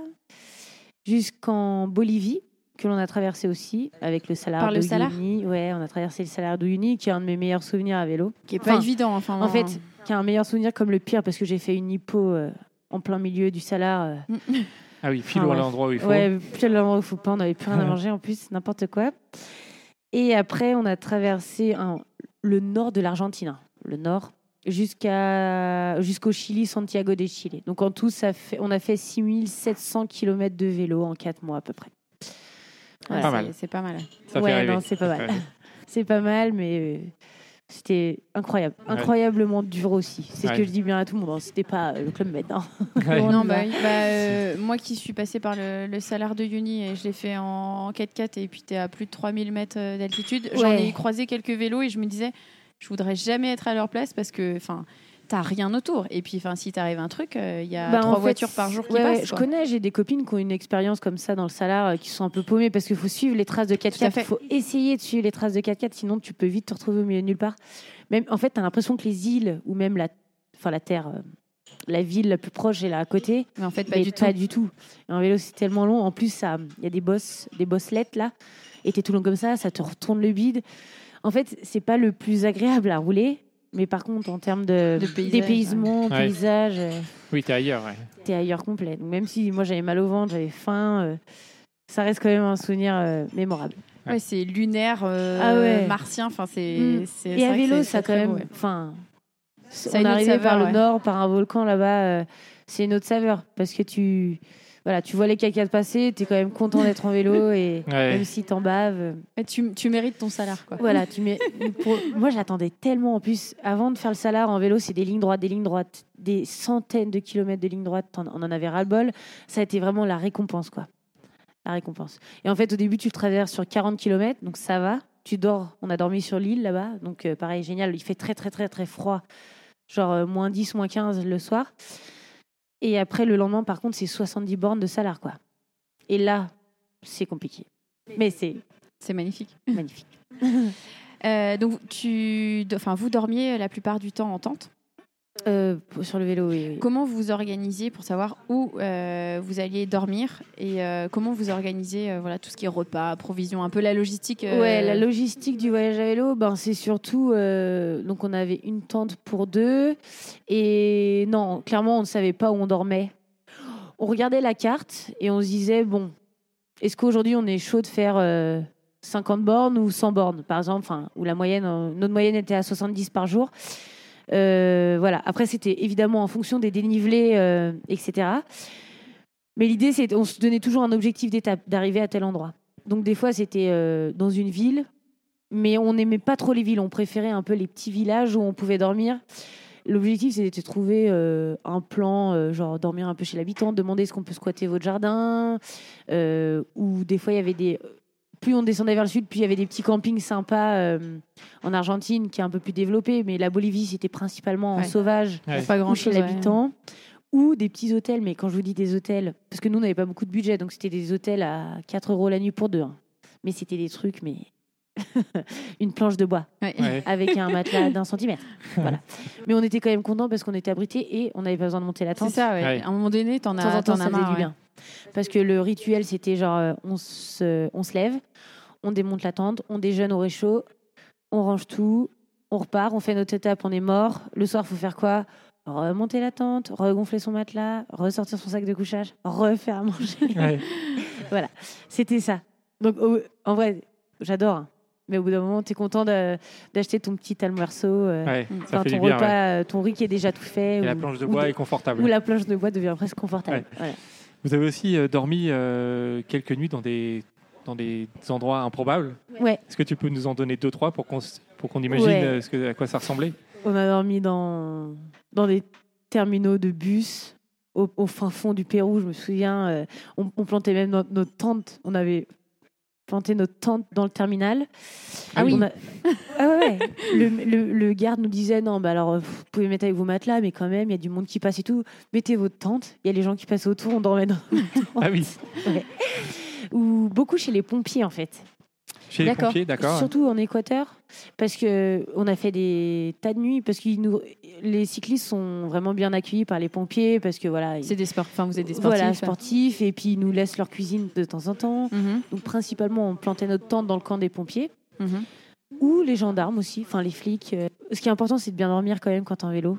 S4: Jusqu'en Bolivie, que l'on a traversé aussi, avec le Salar
S3: Par le Salar.
S4: Ouais, on a traversé le Salar de Uyuni, qui est un de mes meilleurs souvenirs à vélo.
S3: Qui est pas
S4: Enfin,
S3: évident. Enfin,
S4: En fait, qui est un meilleur souvenir comme le pire, parce que j'ai fait une hypo euh, en plein milieu du Salar. euh,
S2: Ah oui, pile à l'endroit où il faut.
S4: Ouais, pile l'endroit où il faut pas, on n'avait plus rien à manger en plus, n'importe quoi. Et après, on a traversé un- le nord de l'Argentine, hein, le nord, jusqu'à jusqu'au Chili, Santiago de Chile. Donc en tout, ça fait, on a fait 6700 km de vélo en 4 mois à peu près.
S3: Ouais,
S2: Pas
S3: c'est-
S2: mal.
S3: C'est pas mal.
S2: Ça
S4: ouais, non, c'est pas mal. C'est pas mal, mais euh, c'était incroyable.
S2: Ouais.
S4: Incroyablement dur aussi. C'est
S2: Ouais.
S4: ce que je dis bien à tout le monde. hein. C'était pas euh, le club med. hein.
S3: Non, bah, oui. Bah, euh, moi qui suis passée par le, le salaire de Uni et je l'ai fait en 4x4 et puis tu es à plus de 3000 mètres euh, d'altitude, j'en ai croisé quelques vélos et je me disais, je voudrais jamais être à leur place parce que enfin, t'as rien autour. Et puis enfin, si t'arrive un truc, euh, il y a
S4: Bah, en
S3: trois
S4: fait,
S3: voitures par jour qui
S4: ouais, ouais,
S3: passent.
S4: je connais, j'ai des copines qui ont une expérience comme ça dans le Salar, euh, qui sont un peu paumées parce qu'il faut suivre les traces de
S3: Tout à
S4: 4x4.
S3: fait.
S4: Il faut essayer de suivre les traces de 4x4, sinon tu peux vite te retrouver au milieu de nulle part. Même, en fait, tu as l'impression que les îles ou même la, enfin, la terre, euh, la ville la plus proche est là à côté.
S3: Mais en fait, pas du tout.
S4: pas du tout. Et en vélo, c'est tellement long. En plus, il y a des bosses, des bosselettes là. Et t'es tout long comme ça, ça te retourne le bide. En fait, c'est pas le plus agréable à rouler, Mais par contre, en termes de,
S3: De paysage,
S4: dépaysement,
S2: ouais.
S4: paysage, euh,
S2: Oui, t'es ailleurs. ouais.
S4: t'es ailleurs complet. Donc, même si moi j'avais mal au ventre, j'avais faim, euh, ça reste quand même un souvenir euh, mémorable.
S3: Ouais, c'est lunaire, euh,
S4: Ah ouais.
S3: martien. Enfin, c'est.
S4: Mm.
S3: c'est-
S4: Et à vélo, ça quand même. Enfin, on
S3: autre
S4: arrivé par
S3: saveur,
S4: le
S3: ouais.
S4: nord, par un volcan là-bas. euh, c'est une autre saveur parce que tu, voilà, tu vois les cacates passer, t'es quand même content d'être en vélo et
S2: Ouais.
S4: même si t'en baves.
S3: Ouais, tu, tu mérites ton salaire, quoi.
S4: Voilà, tu mets. pour- Moi, j'attendais tellement. En plus, avant de faire le salar en vélo, c'est des lignes droites, des lignes droites, des centaines de kilomètres de lignes droites. On en avait ras-le-bol. Ça a été vraiment la récompense, quoi. La récompense. Et en fait, au début, tu le traverses sur 40 kilomètres, donc ça va. Tu dors. On a dormi sur l'île là-bas, donc euh, pareil, génial. Il fait très, très, très, très froid, genre euh, moins 10, moins 15 le soir. Et après, le lendemain, par contre, c'est 70 bornes de salar, quoi. Et là, c'est compliqué. Mais c'est
S3: C'est magnifique.
S4: magnifique.
S3: Euh, donc, tu, enfin, vous dormiez la plupart du temps en tente.
S4: Euh, sur le vélo, oui. oui.
S3: Comment vous vous organisiez pour savoir où euh, vous alliez dormir et euh, comment vous organisez euh, voilà, tout ce qui est repas, provisions, un peu la logistique
S4: Ouais, la logistique du voyage à vélo, ben, c'est surtout. donc, on avait une tente pour deux. Et non, clairement, on ne savait pas où on dormait. On regardait la carte et on se disait bon, est-ce qu'aujourd'hui, on est chaud de faire euh, 50 bornes ou 100 bornes, par exemple enfin, Où la moyenne, notre moyenne était à 70 par jour. Euh, voilà. Après, c'était évidemment en fonction des dénivelés, euh, etc. Mais l'idée, c'est on se donnait toujours un objectif d'étape, d'arriver à tel endroit. Donc des fois, c'était euh, dans une ville, mais on n'aimait pas trop les villes. On préférait un peu les petits villages où on pouvait dormir. L'objectif, c'était de trouver un plan, genre dormir un peu chez l'habitant, demander est-ce qu'on peut squatter votre jardin, ou des fois, il y avait des... Plus on descendait vers le sud, plus il y avait des petits campings sympas euh, en Argentine, qui est un peu plus développé, mais la Bolivie, c'était principalement en
S3: Ouais.
S4: sauvage
S2: Ouais.
S3: Pas grand chose.
S4: l'habitant, ou des petits hôtels. Mais quand je vous dis des hôtels, parce que nous, on n'avait pas beaucoup de budget, donc c'était des hôtels à 4 euros la nuit pour deux. hein. Mais c'était des trucs, mais une planche de bois
S3: Ouais.
S2: Ouais.
S4: avec un matelas d'un centimètre. Voilà. Mais on était quand même contents parce qu'on était abrités et on n'avait pas besoin de monter la
S3: C'est
S4: tente.
S3: ça, ouais.
S2: Ouais.
S3: À un moment donné, t'en
S4: De temps
S3: as,
S4: en temps, ça
S3: marre.
S4: du bien. Parce que le rituel, c'était genre, euh, on se, on se lève, on démonte la tente, on déjeune au réchaud, on range tout, on repart, on fait notre étape, on est mort. Le soir, faut faire quoi? Remonter la tente, regonfler son matelas, ressortir son sac de couchage, refaire à manger.
S2: Ouais.
S4: C'était ça. Donc, en vrai, j'adore. Mais au bout d'un moment, tu es content d'acheter ton petit almuerzo, euh,
S2: Ouais,
S4: enfin, ton
S2: bien.
S4: repas,
S2: ouais.
S4: euh, ton riz qui est déjà tout fait.
S2: Et la planche de bois
S4: de-
S2: est confortable.
S4: Ou la planche de bois devient presque confortable.
S2: Ouais.
S4: Voilà.
S2: Vous avez aussi euh, dormi euh, quelques nuits dans des, dans des endroits improbables.
S4: Ouais.
S2: Est-ce que tu peux nous en donner deux, trois pour qu'on qu'on imagine
S4: Ouais.
S2: ce que, à quoi ça ressemblait?
S4: On a dormi dans, dans des terminaux de bus au, au fin fond du Pérou. Je me souviens, on, on plantait même notre, notre tente. On avait planté notre tente dans le terminal.
S3: Ah oui.
S4: A- Ah ouais, ouais. Le, le- le garde nous disait non, bah alors vous pouvez mettre avec vos matelas, mais quand même, il y a du monde qui passe et tout. Mettez votre tente. Il y a les gens qui passent autour, on dormait dans.
S2: Ah oui,
S4: Ou beaucoup chez les pompiers en fait.
S2: Chez les
S3: D'accord.
S2: pompiers, d'accord.
S4: Surtout en Équateur, parce que on a fait des tas de nuits, parce que nous, les cyclistes sont vraiment bien accueillis par les pompiers, parce que voilà,
S3: C'est des sports. Enfin, vous êtes des sportifs.
S4: voilà, sportifs, et puis ils nous laissent leur cuisine de temps en temps.
S3: Mhm,
S4: Donc principalement, on plantait notre tente dans le camp des pompiers,
S3: mhm.
S4: ou les gendarmes aussi, enfin les flics. euh. Ce qui est important, c'est de bien dormir quand même quand t'es en vélo.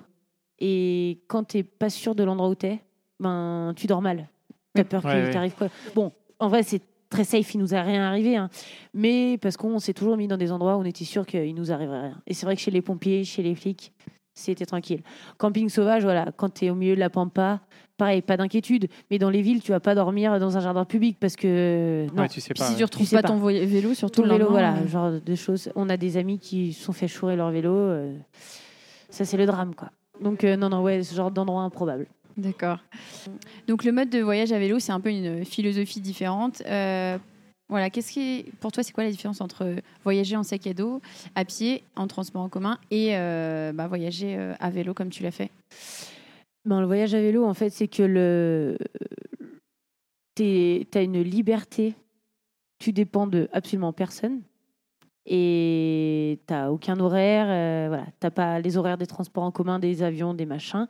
S4: Et quand t'es pas sûr de l'endroit où t'es, ben tu dors mal. T'as peur
S2: Ouais,
S4: qu'il
S2: ouais.
S4: t'arrive quoi. Bon, en vrai, c'est très safe, il nous a rien arrivé, hein. mais parce qu'on s'est toujours mis dans des endroits où on était sûr qu'il nous arriverait rien. Et c'est vrai que chez les pompiers, chez les flics, c'était tranquille. Camping sauvage, voilà, quand tu es au milieu de la pampa, pareil, pas d'inquiétude. Mais dans les villes, tu vas pas dormir dans un jardin public parce que non.
S2: Ouais, tu sais pas.
S3: si
S2: ouais.
S3: tu retrouves
S4: sais
S3: pas,
S4: pas.
S3: ton vélo, surtout le
S4: vélo, voilà,
S3: euh,
S4: genre de choses. On a des amis qui se sont fait chourer leur vélo. euh, ça, c'est le drame, quoi. Donc, euh, non, non, ouais, ce genre d'endroit improbable.
S3: D'accord. Donc le mode de voyage à vélo, c'est un peu une philosophie différente. Euh, voilà, qu'est-ce qui pour toi, c'est quoi la différence entre voyager en sac à dos, à pied, en transport en commun, et euh, bah, voyager euh, à vélo comme tu l'as fait?
S4: Ben, le voyage à vélo, en fait, c'est que le... tu as une liberté. Tu dépends de absolument personne. Et tu aucun horaire. euh, voilà. Tu pas les horaires des transports en commun, des avions, des machins.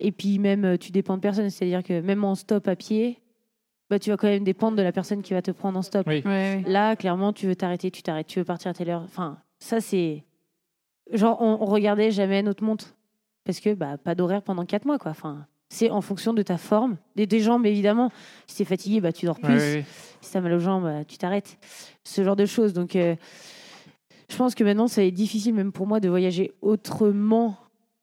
S4: Et puis même, euh, tu dépends de personne. C'est-à-dire que même en stop à pied, bah, tu vas quand même dépendre de la personne qui va te prendre en stop.
S2: Oui.
S3: Ouais, ouais.
S4: Là, clairement, tu veux t'arrêter, tu t'arrêtes. Tu veux partir à telle heure. Enfin, ça, c'est genre, on, on regardait jamais notre montre parce que bah, pas d'horaire pendant quatre mois, quoi. Enfin, c'est en fonction de ta forme, des, des jambes évidemment. Si t'es fatigué, bah, tu dors plus.
S2: Ouais, ouais, ouais.
S4: Si t'as mal aux jambes, bah, tu t'arrêtes. Ce genre de choses. Donc, euh, je pense que maintenant, ça est difficile même pour moi de voyager autrement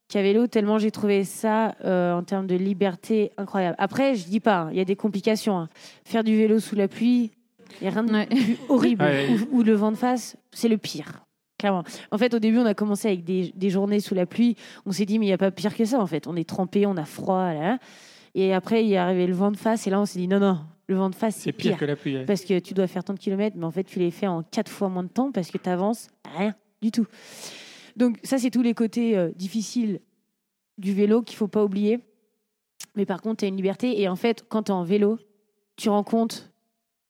S4: qu'à vélo, tellement j'ai trouvé ça euh, en termes de liberté incroyable. Après, je dis pas, hein, il y a des complications. hein. Faire du vélo sous la pluie, il n'y a rien de
S3: Ouais.
S4: plus horrible.
S2: Ouais.
S4: Ou, ou le vent de face, c'est le pire. Clairement. En fait, au début, on a commencé avec des, des journées sous la pluie. On s'est dit, mais il n'y a pas pire que ça, en fait. On est trempé, on a froid. Là. Et après, il est arrivé le vent de face. Et là, on s'est dit, non, non, le vent de face,
S2: C'est
S4: c'est
S2: pire
S4: pire.
S2: que la pluie. ouais.
S4: Parce que tu dois faire tant de kilomètres, mais en fait, tu les fais en quatre fois moins de temps parce que tu avances rien du tout. Donc, ça, c'est tous les côtés euh, difficiles du vélo qu'il faut pas oublier. Mais par contre, tu as une liberté. Et en fait, quand tu es en vélo, tu rencontres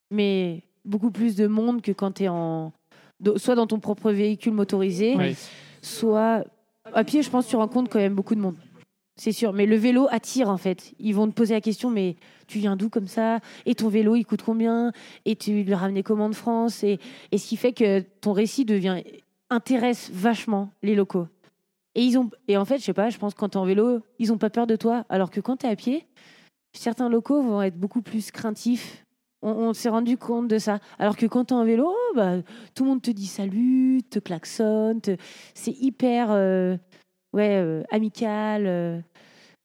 S4: mais beaucoup plus de monde que quand tu es en. soit dans ton propre véhicule motorisé, soit à pied, je pense que tu rencontres quand même beaucoup de monde. C'est sûr. Mais le vélo attire, en fait. Ils vont te poser la question, mais tu viens d'où comme ça? Et ton vélo, il coûte combien? Et tu le ramenais comment de France? Et, et ce qui fait que ton récit devient intéresse vachement les locaux. Et, ils ont, et en fait, je sais pas, je pense que quand tu es en vélo, ils ont pas peur de toi. Alors que quand tu es à pied, certains locaux vont être beaucoup plus craintifs. On, on s'est rendu compte de ça. Alors que quand tu es en vélo, oh, bah, tout le monde te dit salut, te klaxonne. te- C'est hyper euh, ouais, euh, amical, euh,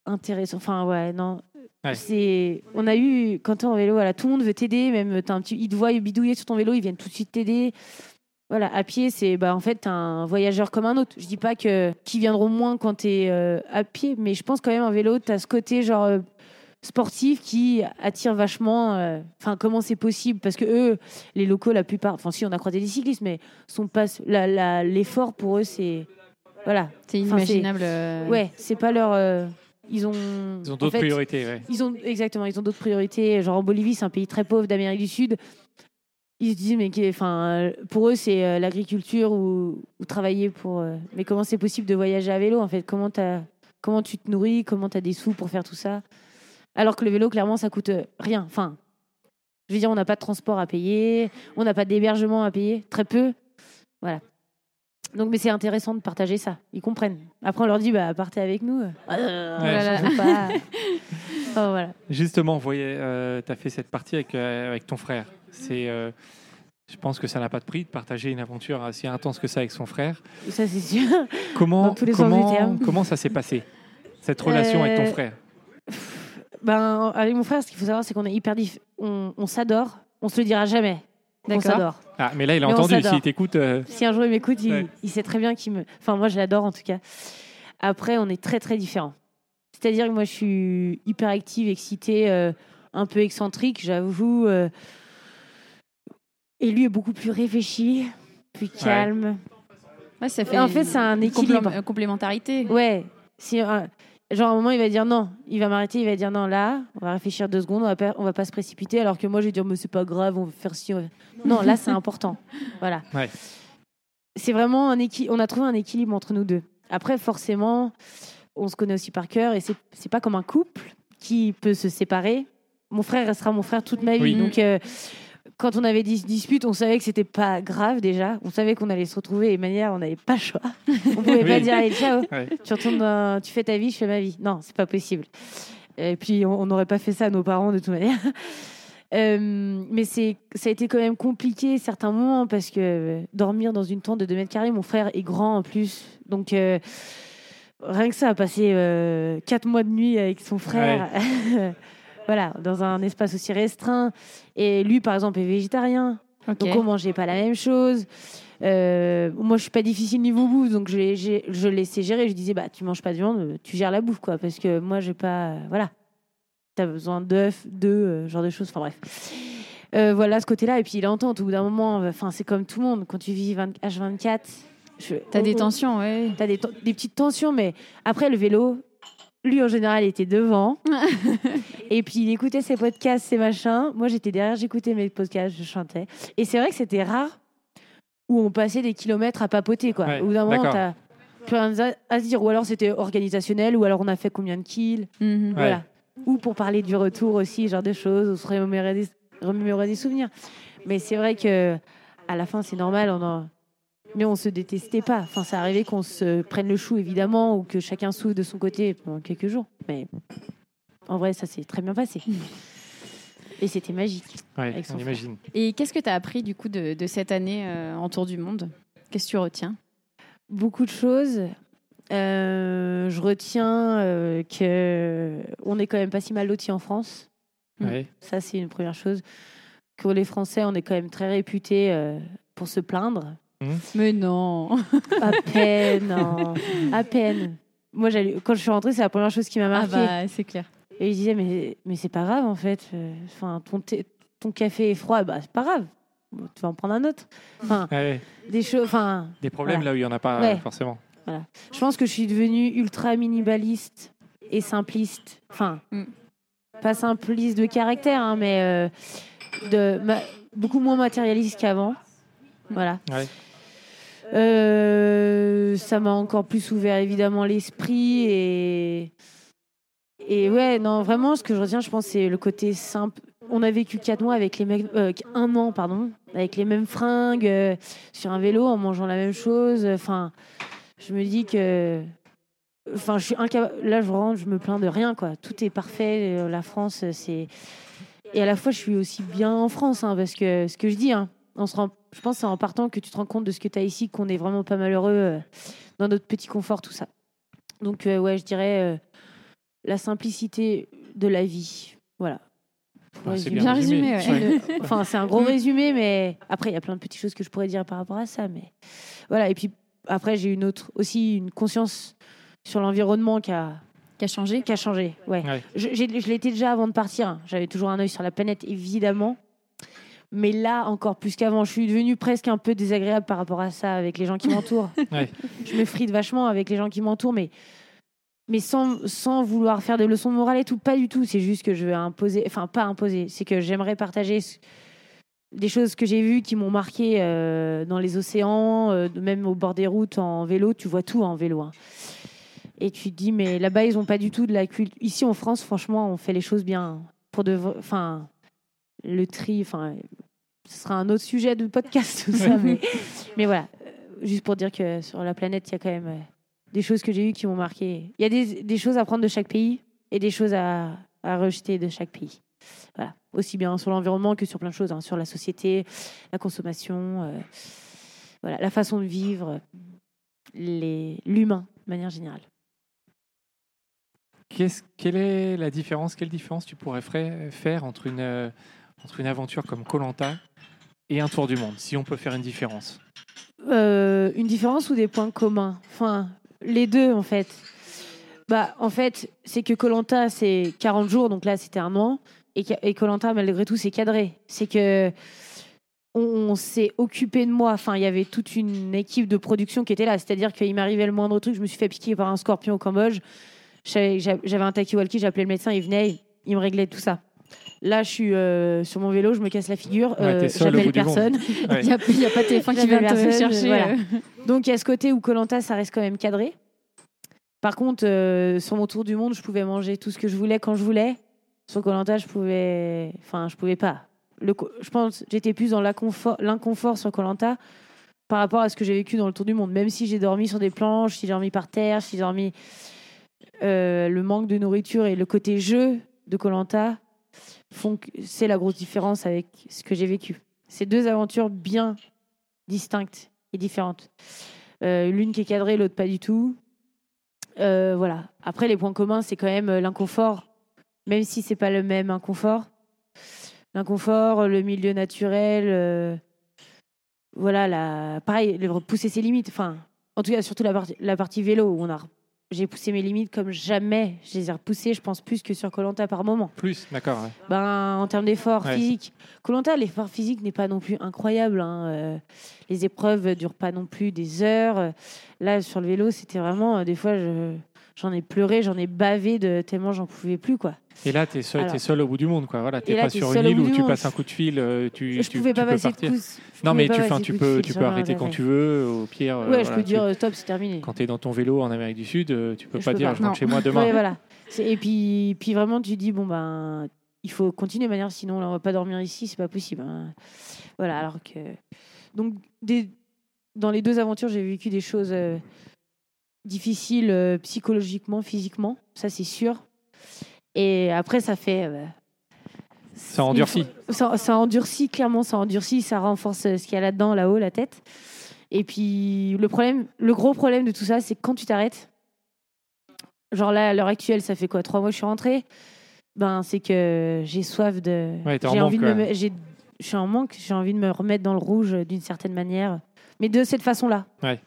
S4: intéressant. Enfin, ouais, non.
S2: Ouais.
S4: C'est, on a eu, quand tu es en vélo, voilà, tout le monde veut t'aider. Même t'as un petit, ils te voient bidouiller sur ton vélo, ils viennent tout de suite t'aider. Voilà, à pied, c'est bah, en fait un voyageur comme un autre. Je dis pas que qui viendront moins quand tu es à pied, mais je pense quand même en vélo, tu as ce côté genre euh, sportif qui attire vachement. euh, Enfin, comment c'est possible? Parce que eux, les locaux, la plupart, enfin, si on a croisé des cyclistes, mais sont pas l'effort pour eux, c'est voilà.
S3: C'est inimaginable. euh,
S4: Ouais, c'est pas leur. euh, ils ont.
S2: Ils ont
S4: en
S2: d'autres
S4: fait,
S2: priorités. ouais.
S4: ils ont exactement, ils ont d'autres priorités. Genre en Bolivie, c'est un pays très pauvre d'Amérique du Sud. Ils se disent mais enfin euh, pour eux c'est euh, l'agriculture ou, ou travailler pour. euh, mais comment c'est possible de voyager à vélo en fait? Comment t'as comment tu te nourris? Comment tu as des sous pour faire tout ça? Alors que le vélo clairement ça coûte rien. Enfin, je veux dire on n'a pas de transport à payer, on n'a pas d'hébergement à payer, très peu. Voilà. Donc mais c'est intéressant de partager ça. Ils comprennent. Après on leur dit bah partez avec nous. Euh,
S2: Ouais,
S4: je veux pas. Enfin, voilà.
S2: Justement, tu as fait cette partie avec, euh, avec ton frère. C'est, euh, je pense que ça n'a pas de prix de partager une aventure aussi intense que ça avec son frère.
S4: Ça, c'est sûr.
S2: Comment,
S4: Dans tous les sens du
S2: comment,
S4: terme.
S2: comment ça s'est passé, cette relation avec ton
S4: Euh,
S2: frère?
S4: Ben, avec mon frère, ce qu'il faut savoir, c'est qu'on est hyper diff... On, on s'adore. On se le dira jamais. On s'adore.
S2: Ah, mais là, il a
S4: Mais
S2: entendu. S'il t'écoute, euh,
S4: Si un jour il m'écoute, il,
S2: Ouais.
S4: il sait très bien qu'il me. Enfin, moi, je l'adore en tout cas. Après, on est très, très différents. C'est-à-dire que moi, je suis hyper active, excitée, euh, un peu excentrique, j'avoue. euh, Et lui est beaucoup plus réfléchi, plus calme.
S3: ouais, ça fait
S4: Et en fait, c'est un équilibre.
S3: complé- complémentarité.
S4: Ouais. Si, euh, genre, à un moment, il va dire non. Il va m'arrêter, il va dire non, là, on va réfléchir deux secondes, on va pas, on va pas se précipiter. Alors que moi, je vais dire, mais c'est pas grave, on va faire ci. on va- Non, là, c'est important. Voilà.
S2: Ouais.
S4: C'est vraiment un équilibre. On a trouvé un équilibre entre nous deux. Après, forcément, on se connaît aussi par cœur et c'est pas comme un couple qui peut se séparer. Mon frère restera mon frère toute ma vie.
S2: Oui.
S4: Donc, euh, quand on avait des disputes, on savait que c'était pas grave déjà. On savait qu'on allait se retrouver et manière, on n'avait pas le choix. On pouvait pas dire allez ciao,
S2: Ouais.
S4: tu retournes, dans- tu fais ta vie, je fais ma vie. Non, c'est pas possible. Et puis on on n'aurait pas fait ça à nos parents de toute manière. Euh, mais c'est, ça a été quand même compliqué certains moments parce que euh, dormir dans une tente de 2 mètres carrés, mon frère est grand en plus. Donc euh, rien que ça, passer euh, quatre mois de nuit avec son frère, voilà, dans un espace aussi restreint. Et lui, par exemple, est végétarien. Donc on mangeait pas la même chose. Euh, moi, je suis pas difficile niveau bouffe, donc je, j'ai- je laissais gérer. Je disais, bah, tu manges pas de viande, tu gères la bouffe, quoi. Parce que moi, j'ai pas. euh, voilà. Tu as besoin d'œufs, d'œufs, euh, genre de choses. Enfin, bref. Euh, voilà ce côté-là. Et puis, il entend, au bout d'un moment, enfin, c'est comme tout le monde. Quand tu vis 20 H24, je-
S3: T'as
S4: on-
S3: des
S4: on-
S3: tensions, ouais.
S4: T'as des, des petites tensions, mais après, le vélo, lui, en général, il était devant. et puis, il écoutait ses podcasts, ses machins. Moi, j'étais derrière, j'écoutais mes podcasts, je chantais. Et c'est vrai que c'était rare où on passait des kilomètres à papoter, quoi.
S2: Ouais,
S4: Au bout d'un moment, t'as plus rien à- se dire. Ou alors, c'était organisationnel, ou alors on a fait combien de kills.
S3: Mhm.
S4: Voilà. Ou pour parler du retour aussi, genre de choses, ou se remémorer des, remémorer des souvenirs. Mais c'est vrai que à la fin, c'est normal. On en... mais on se détestait pas. Enfin, ça arrivait qu'on se prenne le chou, évidemment, ou que chacun souffle de son côté pendant quelques jours. Mais en vrai, ça s'est très bien passé. Et c'était magique.
S2: Ouais,
S4: Avec son
S2: on imagine.
S3: Et qu'est-ce que tu as appris du coup de, de cette année euh, en tour du monde? Qu'est-ce que tu retiens?
S4: Beaucoup de choses. Euh, je retiens euh, que on est quand même pas si mal lotis en France.
S2: Ouais.
S4: Ça, c'est une première chose. Que les Français, on est quand même très réputés euh, pour se plaindre.
S3: Mais non
S4: À peine, non. à peine. Moi, j'allais- quand je suis rentrée, c'est la première chose qui m'a
S3: Ah
S4: marqué.
S3: bah, c'est clair.
S4: Et je disais, mais, mais c'est pas grave, en fait. Euh, Enfin, ton, thé- ton café est froid, bah, c'est pas grave. Bon, Tu vas en prendre un autre. Enfin,
S2: Ouais,
S4: des choses. Enfin,
S2: Des problèmes
S4: Voilà.
S2: là où il n'y en a pas
S4: Ouais.
S2: forcément.
S4: je pense que je suis devenue ultra minimaliste et simpliste. Enfin,
S3: Mm.
S4: pas simpliste de caractère, hein, mais euh, de, ma- beaucoup moins matérialiste qu'avant. Voilà.
S2: Ouais.
S4: Euh, ça m'a encore plus ouvert évidemment l'esprit et ouais non vraiment ce que je retiens je pense c'est le côté simple. On a vécu quatre mois avec les mêmes euh, un an pardon avec les mêmes fringues euh, sur un vélo en mangeant la même chose. Enfin je me dis que enfin je suis incapable là je rentre je me plains de rien quoi. Tout est parfait la France c'est et à la fois je suis aussi bien en France hein, parce que ce que je dis hein, on se rend, je pense que c'est en partant que tu te rends compte de ce que tu as ici, qu'on est vraiment pas malheureux euh, dans notre petit confort, tout ça. Donc, euh, ouais, je dirais euh, la simplicité de la vie. Voilà. Pour
S2: Ah, c'est.
S3: Bien résumé, ouais.
S4: Enfin, c'est un gros résumé, mais après, il y a plein de petites choses que je pourrais dire par rapport à ça. Mais voilà. Et puis, après, j'ai une autre, aussi une conscience sur l'environnement qui a,
S3: Qui a changé
S4: qui a changé. Ouais.
S2: Ouais.
S4: Je, je l'étais déjà avant de partir. hein. J'avais toujours un œil sur la planète, évidemment. Mais là, encore plus qu'avant, je suis devenue presque un peu désagréable par rapport à ça avec les gens qui m'entourent.
S2: Ouais.
S4: Je me frite vachement avec les gens qui m'entourent, mais, mais sans, sans vouloir faire des leçons de morale et tout. Pas du tout. C'est juste que je veux imposer. Enfin, pas imposer. C'est que j'aimerais partager des choses que j'ai vues qui m'ont marqué euh, dans les océans, euh, même au bord des routes en vélo. Tu vois tout en vélo. hein. Et tu te dis, mais là-bas, ils n'ont pas du tout de la culture. Ici, en France, franchement, on fait les choses bien. Pour de... Enfin, le tri, enfin, ce sera un autre sujet de podcast, tout ça. mais, mais voilà, Euh, juste pour dire que sur la planète, il y a quand même euh, des choses que j'ai eues qui m'ont marqué. Il y a des, des choses à prendre de chaque pays et des choses à, à rejeter de chaque pays. Voilà, aussi bien sur l'environnement que sur plein de choses, hein, sur la société, la consommation, euh, voilà, la façon de vivre, l'humain de manière générale.
S2: Quelle est la différence Quelle différence tu pourrais faire entre une, entre une aventure comme Colanta et un tour du monde, si on peut faire une différence
S4: Euh, une différence ou des points communs? Enfin, les deux en fait. Bah, en fait, c'est que Colanta c'est 40 jours, donc là c'était un an, et Colanta malgré tout c'est cadré. C'est que on, s'est occupé de moi. Enfin, il y avait toute une équipe de production qui était là. C'est-à-dire qu'il m'arrivait le moindre truc. Je me suis fait piquer par un scorpion au Cambodge. J'avais j'avais un talkie-walkie, j'appelais le médecin, il venait, il me réglait tout ça. Là, je suis euh, sur mon vélo, je me casse la figure,
S2: Ouais,
S4: euh, j'appelle personne.
S2: Ouais.
S3: Il n'y a, a pas TF1 qui vient te chercher.
S4: voilà.
S3: euh.
S4: Donc il y a ce côté où Colanta, ça reste quand même cadré. Par contre, euh, sur mon tour du monde, je pouvais manger tout ce que je voulais quand je voulais. Sur Colanta, je pouvais, enfin, je pouvais pas. Le, co- je pense, j'étais plus dans l'inconfort, l'inconfort sur Colanta par rapport à ce que j'ai vécu dans le tour du monde. Même si j'ai dormi sur des planches, si j'ai dormi par terre, si j'ai dormi, euh, le manque de nourriture et le côté jeu de Colanta font que c'est la grosse différence avec ce que j'ai vécu. C'est deux aventures bien distinctes et différentes. Euh, L'une qui est cadrée, l'autre pas du tout. Euh, voilà. Après, les points communs, c'est quand même euh, l'inconfort, même si c'est pas le même inconfort. L'inconfort, le milieu naturel, voilà, la, pareil, pousser ses limites. Enfin, en tout cas, surtout la partie, la partie vélo où on a, j'ai poussé mes limites comme jamais. Je les ai repoussées, je pense plus que sur Colanta par moment.
S2: Plus, d'accord. ouais.
S4: Ben, en termes d'effort
S2: Ouais.
S4: physique, Colanta, l'effort physique n'est pas non plus incroyable. hein. Euh, les épreuves ne durent pas non plus des heures. Euh, Là, sur le vélo, c'était vraiment euh, des fois, je- j'en ai pleuré, j'en ai bavé de tellement j'en pouvais plus quoi.
S2: Et là, tu es seul,
S4: Alors-
S2: seul au bout du monde. Quoi. Voilà, t'es pas sur une île où tu passes un coup de fil, euh, tu,
S4: je
S2: tu,
S4: pouvais
S2: tu
S4: pas
S2: peux
S4: passer de
S2: partir.
S4: je
S2: Non, mais tu,
S4: de de
S2: peux, tu peux arrêter quand tu veux, au pire. euh,
S4: Ouais, je peux dire stop, c'est terminé.
S2: Quand tu es dans ton vélo en Amérique du Sud, euh, tu peux
S4: Je
S2: pas
S4: peux
S2: dire
S4: pas.
S2: je rentre chez moi demain.
S4: Ouais, voilà. Et puis, puis vraiment, tu dis bon ben, il faut continuer de manière, sinon là, on va pas dormir ici, c'est pas possible. hein. Voilà, alors que donc des dans les deux aventures, j'ai vécu des choses euh, difficiles euh, psychologiquement, physiquement, ça c'est sûr. Et après, ça fait. euh,
S2: Ça endurcit.
S4: ça, ça endurcit, clairement, ça endurcit, ça renforce euh, ce qu'il y a là-dedans, là-haut, la tête. Et puis, le problème, le gros problème de tout ça, c'est quand tu t'arrêtes, genre là, à l'heure actuelle, ça fait quoi Trois mois que je suis rentrée? Ben, c'est que j'ai soif de.
S2: Ouais,
S4: j'ai
S2: manque,
S4: envie de
S2: quoi.
S4: me. j'ai- Je suis en manque, j'ai envie de me remettre dans le rouge d'une certaine manière. Mais de cette façon-là.
S2: Ouais.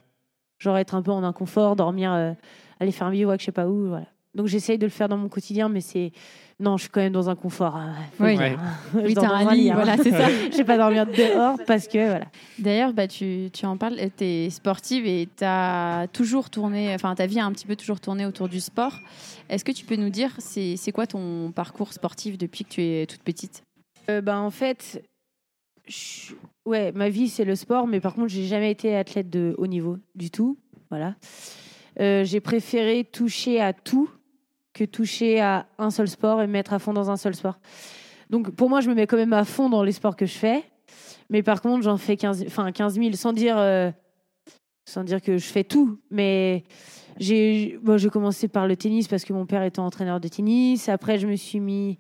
S4: Genre être un peu en inconfort, dormir, euh, aller faire un bivouac, je sais pas où, voilà. Donc j'essaye de le faire dans mon quotidien, mais c'est. Non, je suis quand même dans un confort. hein,
S3: Oui.
S4: Je
S3: Oui, t'as un lit,
S4: hein.
S3: voilà, c'est ça.
S4: Je vais pas dormir dehors parce que voilà.
S3: D'ailleurs, bah, tu, tu en parles, tu es sportive et tu as toujours tourné, enfin ta vie a un petit peu toujours tourné autour du sport. Est-ce que tu peux nous dire, c'est c'est quoi ton parcours sportif depuis que tu es toute petite?
S4: Euh, ben, en fait, ouais, ma vie c'est le sport, mais par contre j'ai jamais été athlète de haut niveau du tout. Voilà. Euh, j'ai préféré toucher à tout que toucher à un seul sport et me mettre à fond dans un seul sport. Donc pour moi, je me mets quand même à fond dans les sports que je fais. Mais par contre, j'en fais 15, enfin 15 000 sans dire, euh, sans dire que je fais tout. Mais j'ai bon, commencé par le tennis parce que mon père était entraîneur de tennis. Après, je me suis mis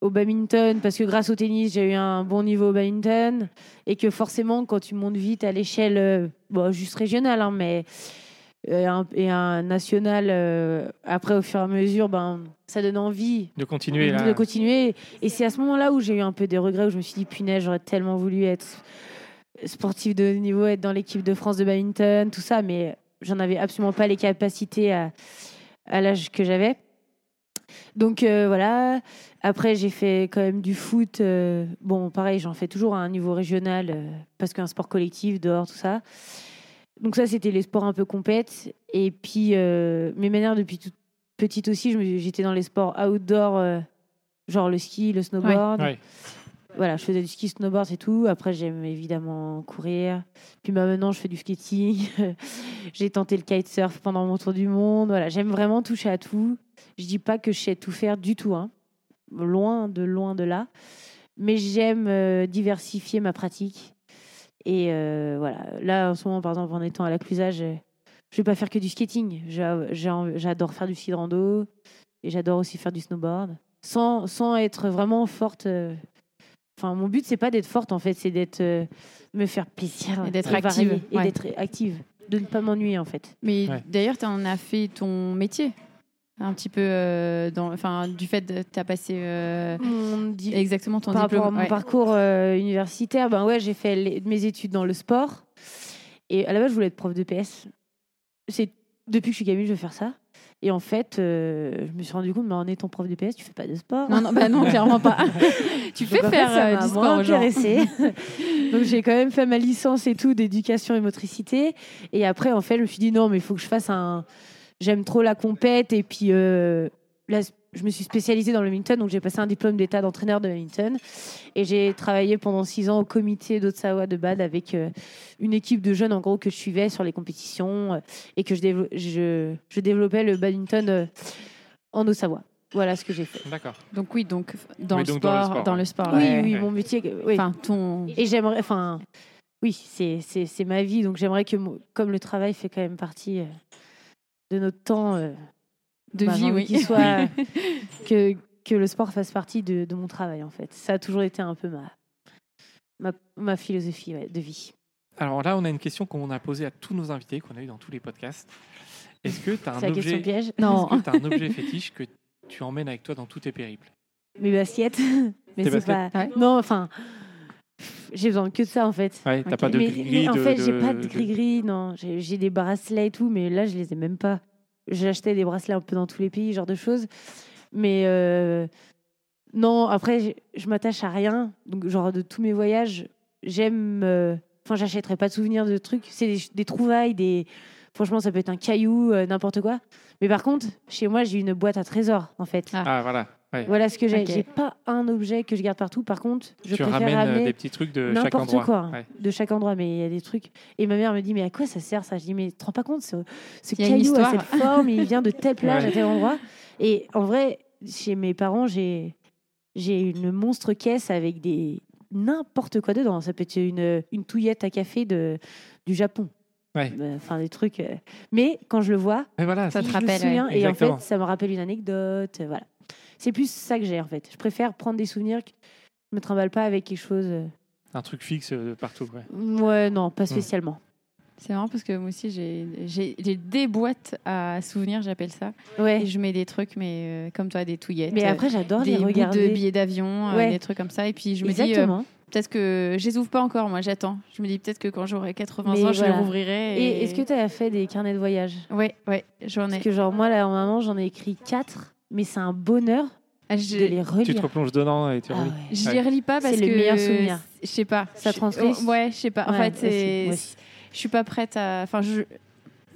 S4: au badminton parce que grâce au tennis, j'ai eu un bon niveau au badminton. Et que forcément, quand tu montes vite à l'échelle, euh, bon, juste régionale, hein, mais euh, un, et un national, euh, après, au fur et à mesure, ben, ça donne envie
S2: De continuer là.
S4: de continuer. Et c'est à ce moment-là où j'ai eu un peu des regrets, où je me suis dit, punaise, j'aurais tellement voulu être sportif de niveau, être dans l'équipe de France de badminton, tout ça, mais j'en avais absolument pas les capacités à, à l'âge que j'avais. Donc euh, voilà. Après, j'ai fait quand même du foot. euh, bon, pareil, j'en fais toujours à un niveau régional euh, parce qu'un sport collectif, dehors, tout ça. Donc ça, c'était les sports un peu compètes. Et puis, euh, mes manières depuis toute petite aussi, j'étais dans les sports outdoor, genre le ski, le snowboard.
S2: Ouais.
S4: Voilà, je faisais du ski, snowboard et tout. Après, j'aime évidemment courir. Puis bah, maintenant, je fais du skating. J'ai tenté le kitesurf pendant mon tour du monde. Voilà, j'aime vraiment toucher à tout. Je dis pas que je sais tout faire du tout, hein. Loin de loin de là. Mais j'aime euh, diversifier ma pratique. Et euh, voilà, là en ce moment, par exemple, en étant à la Clusaz, je je vais pas faire que du skating. J'adore faire du ski de rando et j'adore aussi faire du snowboard, sans, sans être vraiment forte. euh, Enfin, mon but c'est pas d'être forte en fait, c'est d'être euh, me faire plaisir
S3: Et d'être active,
S4: et
S3: ouais.
S4: d'être active, de ne pas m'ennuyer en fait.
S3: Mais
S2: Ouais.
S3: d'ailleurs, tu en as fait ton métier un petit peu euh, dans, enfin, du fait de tu as passé euh, exactement ton
S4: par
S3: diplôme.
S4: rapport à mon
S3: ouais.
S4: parcours euh, universitaire, ben ouais, j'ai fait les- mes études dans le sport. Et à la base, je voulais être prof de PS. C'est depuis que je suis gamine, je veux faire ça. Et en fait, je me suis rendu compte, mais en étant prof de PS, tu fais pas de sport.
S3: Non, non, bah non, clairement pas. tu
S4: Donc,
S3: fais
S4: en fait,
S3: faire
S4: ça
S3: du sport.
S4: Donc j'ai quand même fait ma licence et tout d'éducation et motricité. Et après, en fait, je me suis dit non, mais il faut que je fasse un. J'aime trop la compète et puis euh, là, je me suis spécialisée dans le badminton, donc j'ai passé un diplôme d'état d'entraîneur de badminton et j'ai travaillé pendant six ans au comité d'Otsawa de Bad avec euh, une équipe de jeunes en gros que je suivais sur les compétitions euh, et que je, dévo- je, je développais le badminton euh, en Ottawa. Voilà ce que j'ai fait.
S2: D'accord.
S3: Donc oui, donc dans,
S2: Oui,
S3: le,
S2: donc dans le
S3: sport, dans le sport.
S4: Oui,
S3: ouais.
S4: oui,
S2: ouais.
S4: mon métier. Oui.
S3: Enfin, ton.
S4: Et j'aimerais, enfin, oui, c'est, c'est, c'est ma vie, donc j'aimerais que, comme le travail fait quand même partie euh, de notre temps euh,
S3: De
S4: bah,
S3: vie, oui.
S4: qu'il soit, que, que le sport fasse partie de, de mon travail, en fait. Ça a toujours été un peu ma, ma, ma philosophie ouais, de vie.
S2: Alors là, on a une question qu'on a posée à tous nos invités, qu'on a eu dans tous les podcasts. Est-ce que tu as un objet
S4: piège.
S3: Non.
S2: Est-ce que t'as un objet fétiche que tu emmènes avec toi dans tous tes périples?
S4: Mes baskets. Mais c'est pas.
S3: Ouais.
S4: Non, enfin, j'ai besoin que de ça, en fait.
S2: Ouais, t'as pas de gris
S4: mais en
S2: de-
S4: fait, j'ai pas de
S2: de-
S4: gris-gris, non. J'ai j'ai des bracelets et tout, mais là, je les ai même pas. J'ai acheté des bracelets un peu dans tous les pays, genre de choses. Mais euh, non, après, je, je m'attache à rien. Donc, genre, de tous mes voyages, j'aime. euh, Enfin, j'achèterai pas de souvenirs de trucs. C'est des, des trouvailles, des. Franchement, ça peut être un caillou, euh, n'importe quoi. Mais par contre, chez moi, j'ai une boîte à trésors, en fait.
S3: Ah.
S2: Ah, voilà. Ouais.
S4: Voilà ce que j'ai.
S3: Ok.
S4: J'ai pas un objet que je garde partout. Par contre, je
S2: tu
S4: préfère
S2: ramènes euh,
S4: ramener
S2: des petits trucs de chaque
S4: n'importe
S2: endroit.
S4: quoi,
S2: Ouais.
S4: de chaque endroit. Mais il y a des trucs. Et ma mère me dit, mais à quoi ça sert ça? Je dis, mais tu te rends pas compte, ce, ce
S3: a
S4: caillou a cette forme, il vient de telle plage
S2: Ouais.
S4: à tel endroit. Et en vrai, chez mes parents, j'ai j'ai une monstre caisse avec des n'importe quoi dedans. Ça peut être une, une touillette à café de, du Japon.
S2: Ouais.
S4: Euh, Enfin, des trucs. euh, Mais quand je le vois,
S2: voilà,
S3: Ça te
S4: je me
S3: rappelle,
S4: souviens,
S2: ouais.
S4: et en fait, ça me rappelle une anecdote. Voilà. C'est plus ça que j'ai en fait. Je préfère prendre des souvenirs que je me trimballe pas avec quelque chose. euh,
S2: un truc fixe euh, partout. Ouais.
S4: Ouais, non,
S2: Hmm.
S4: pas spécialement.
S3: C'est marrant parce que moi aussi, j'ai des boîtes à souvenirs, j'appelle ça. Et
S4: Ouais.
S3: je mets des trucs, mais euh, comme toi, des touillettes.
S4: Mais après, j'adore
S3: des
S4: les
S3: bouts de
S4: regarder.
S3: billets d'avion, euh, des trucs comme ça. Et puis je me dis, euh, peut-être que je les ouvre pas encore, moi j'attends. Je me dis peut-être que quand j'aurai 80
S4: Mais
S3: ans, je les rouvrirai.
S4: Et est-ce que tu as fait des carnets de voyage?
S3: Ouais, ouais, j'en ai.
S4: Parce que genre moi là en maman j'en ai écrit quatre, mais c'est un bonheur
S3: Ah,
S4: de les
S2: Tu te
S4: relire.
S2: replonges dedans et tu
S4: Ah
S2: relis.
S4: ouais.
S3: je les relis pas parce
S4: C'est
S3: que
S4: le meilleur souvenir.
S3: Je sais pas.
S4: Ça transmet.
S3: oh, Ouais, je sais pas. En
S4: Ouais,
S3: fait, c'est. Je suis pas prête à. Enfin, je.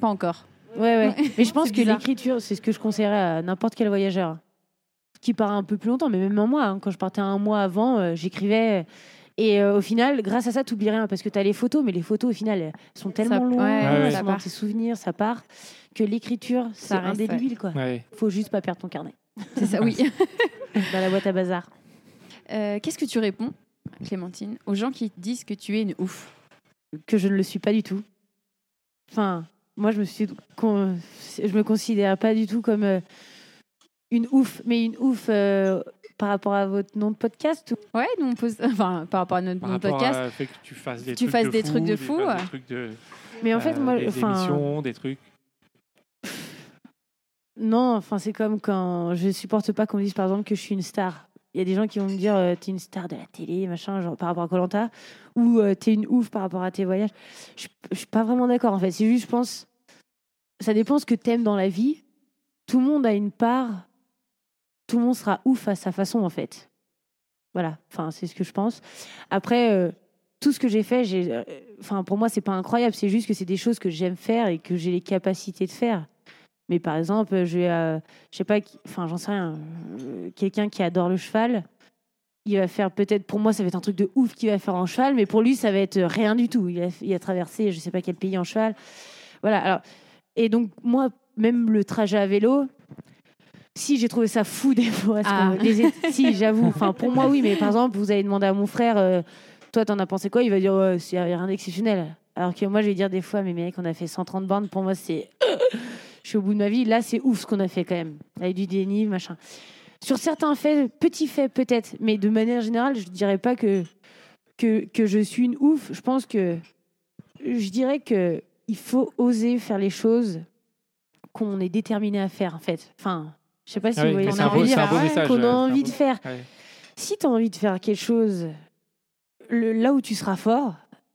S3: Pas encore.
S4: Ouais ouais. Mais je pense
S3: C'est
S4: que l'écriture c'est ce que je conseillerais à n'importe quel voyageur qui part un peu plus longtemps, mais même moi hein, quand je partais un mois avant, euh, j'écrivais. Et euh, au final, grâce à ça, tu rien parce que tu as les photos, mais les photos au final elles sont tellement
S3: ouais,
S4: loin,
S2: ouais,
S4: elles
S3: ça
S4: sont dans
S3: part.
S4: tes souvenirs, ça part, que l'écriture c'est indélébile quoi.
S2: Ouais.
S4: Faut juste pas perdre ton carnet
S3: C'est ça, oui.
S4: dans la boîte à bazar.
S3: Euh, Qu'est-ce que tu réponds, Clémentine, aux gens qui te disent que tu es une ouf?
S4: Que je ne le suis pas du tout. Enfin, moi, je me suis, con- je me considère pas du tout comme euh, une ouf, mais une ouf euh, par rapport à votre nom de podcast. ou-
S3: Ouais, nous on pose. Enfin, par rapport à notre
S2: Par
S3: mon
S2: rapport
S3: podcast.
S2: au fait que tu fasses des
S3: Tu
S2: trucs
S3: fasses
S2: de
S3: des
S2: fou,
S3: trucs de
S2: des-
S3: fou,
S2: des
S3: ouais.
S2: trucs de,
S4: Mais en fait,
S2: euh,
S4: moi,
S2: des émissions, des trucs.
S4: non, enfin, c'est comme quand je supporte pas qu'on me dise, par exemple, que je suis une star. Il y a des gens qui vont me dire, euh, t'es une star de la télé, machin, genre par rapport à Colanta, ou euh, t'es une ouf par rapport à tes voyages. Je, je suis pas vraiment d'accord, en fait. C'est juste, je pense, ça dépend ce que t'aimes dans la vie. Tout le monde a une part. Tout le monde sera ouf à sa façon, en fait. Voilà. Enfin, c'est ce que je pense. Après, euh, tout ce que j'ai fait, j'ai, euh, enfin, pour moi, c'est pas incroyable. C'est juste que c'est des choses que j'aime faire et que j'ai les capacités de faire. Mais par exemple, je euh, sais pas, enfin, j'en sais rien, quelqu'un qui adore le cheval, il va faire peut-être, pour moi, ça va être un truc de ouf qu'il va faire en cheval, mais pour lui, ça va être rien du tout. Il a, il a traversé, je sais pas quel pays en cheval. Voilà. Alors, et donc, moi, même le trajet à vélo, si j'ai trouvé ça fou des fois,
S3: Ah.
S4: les si, j'avoue, enfin, pour moi, oui, mais par exemple, vous allez demander à mon frère, euh, toi, t'en as pensé quoi? Il va dire, ouais, c'est rien d'exceptionnel. Alors que moi, je vais dire des fois, mais mec, on a fait 130 bornes, pour moi, c'est. je suis au bout de ma vie. Là, c'est ouf ce qu'on a fait quand même. Avec du déni, machin. Sur certains faits, petits faits peut-être, mais de manière générale, je dirais pas que, que, que je suis une ouf. Je pense que. Je dirais que il faut oser faire les choses qu'on est déterminé à faire, en fait. Enfin, je sais pas si
S2: Ah oui,
S4: vous voyez
S2: beau- beau
S3: Ouais,
S2: message.
S4: Qu'on a envie
S2: beau-
S4: de faire
S2: Ouais.
S4: si tu as envie de faire quelque chose, le, là où tu seras fort,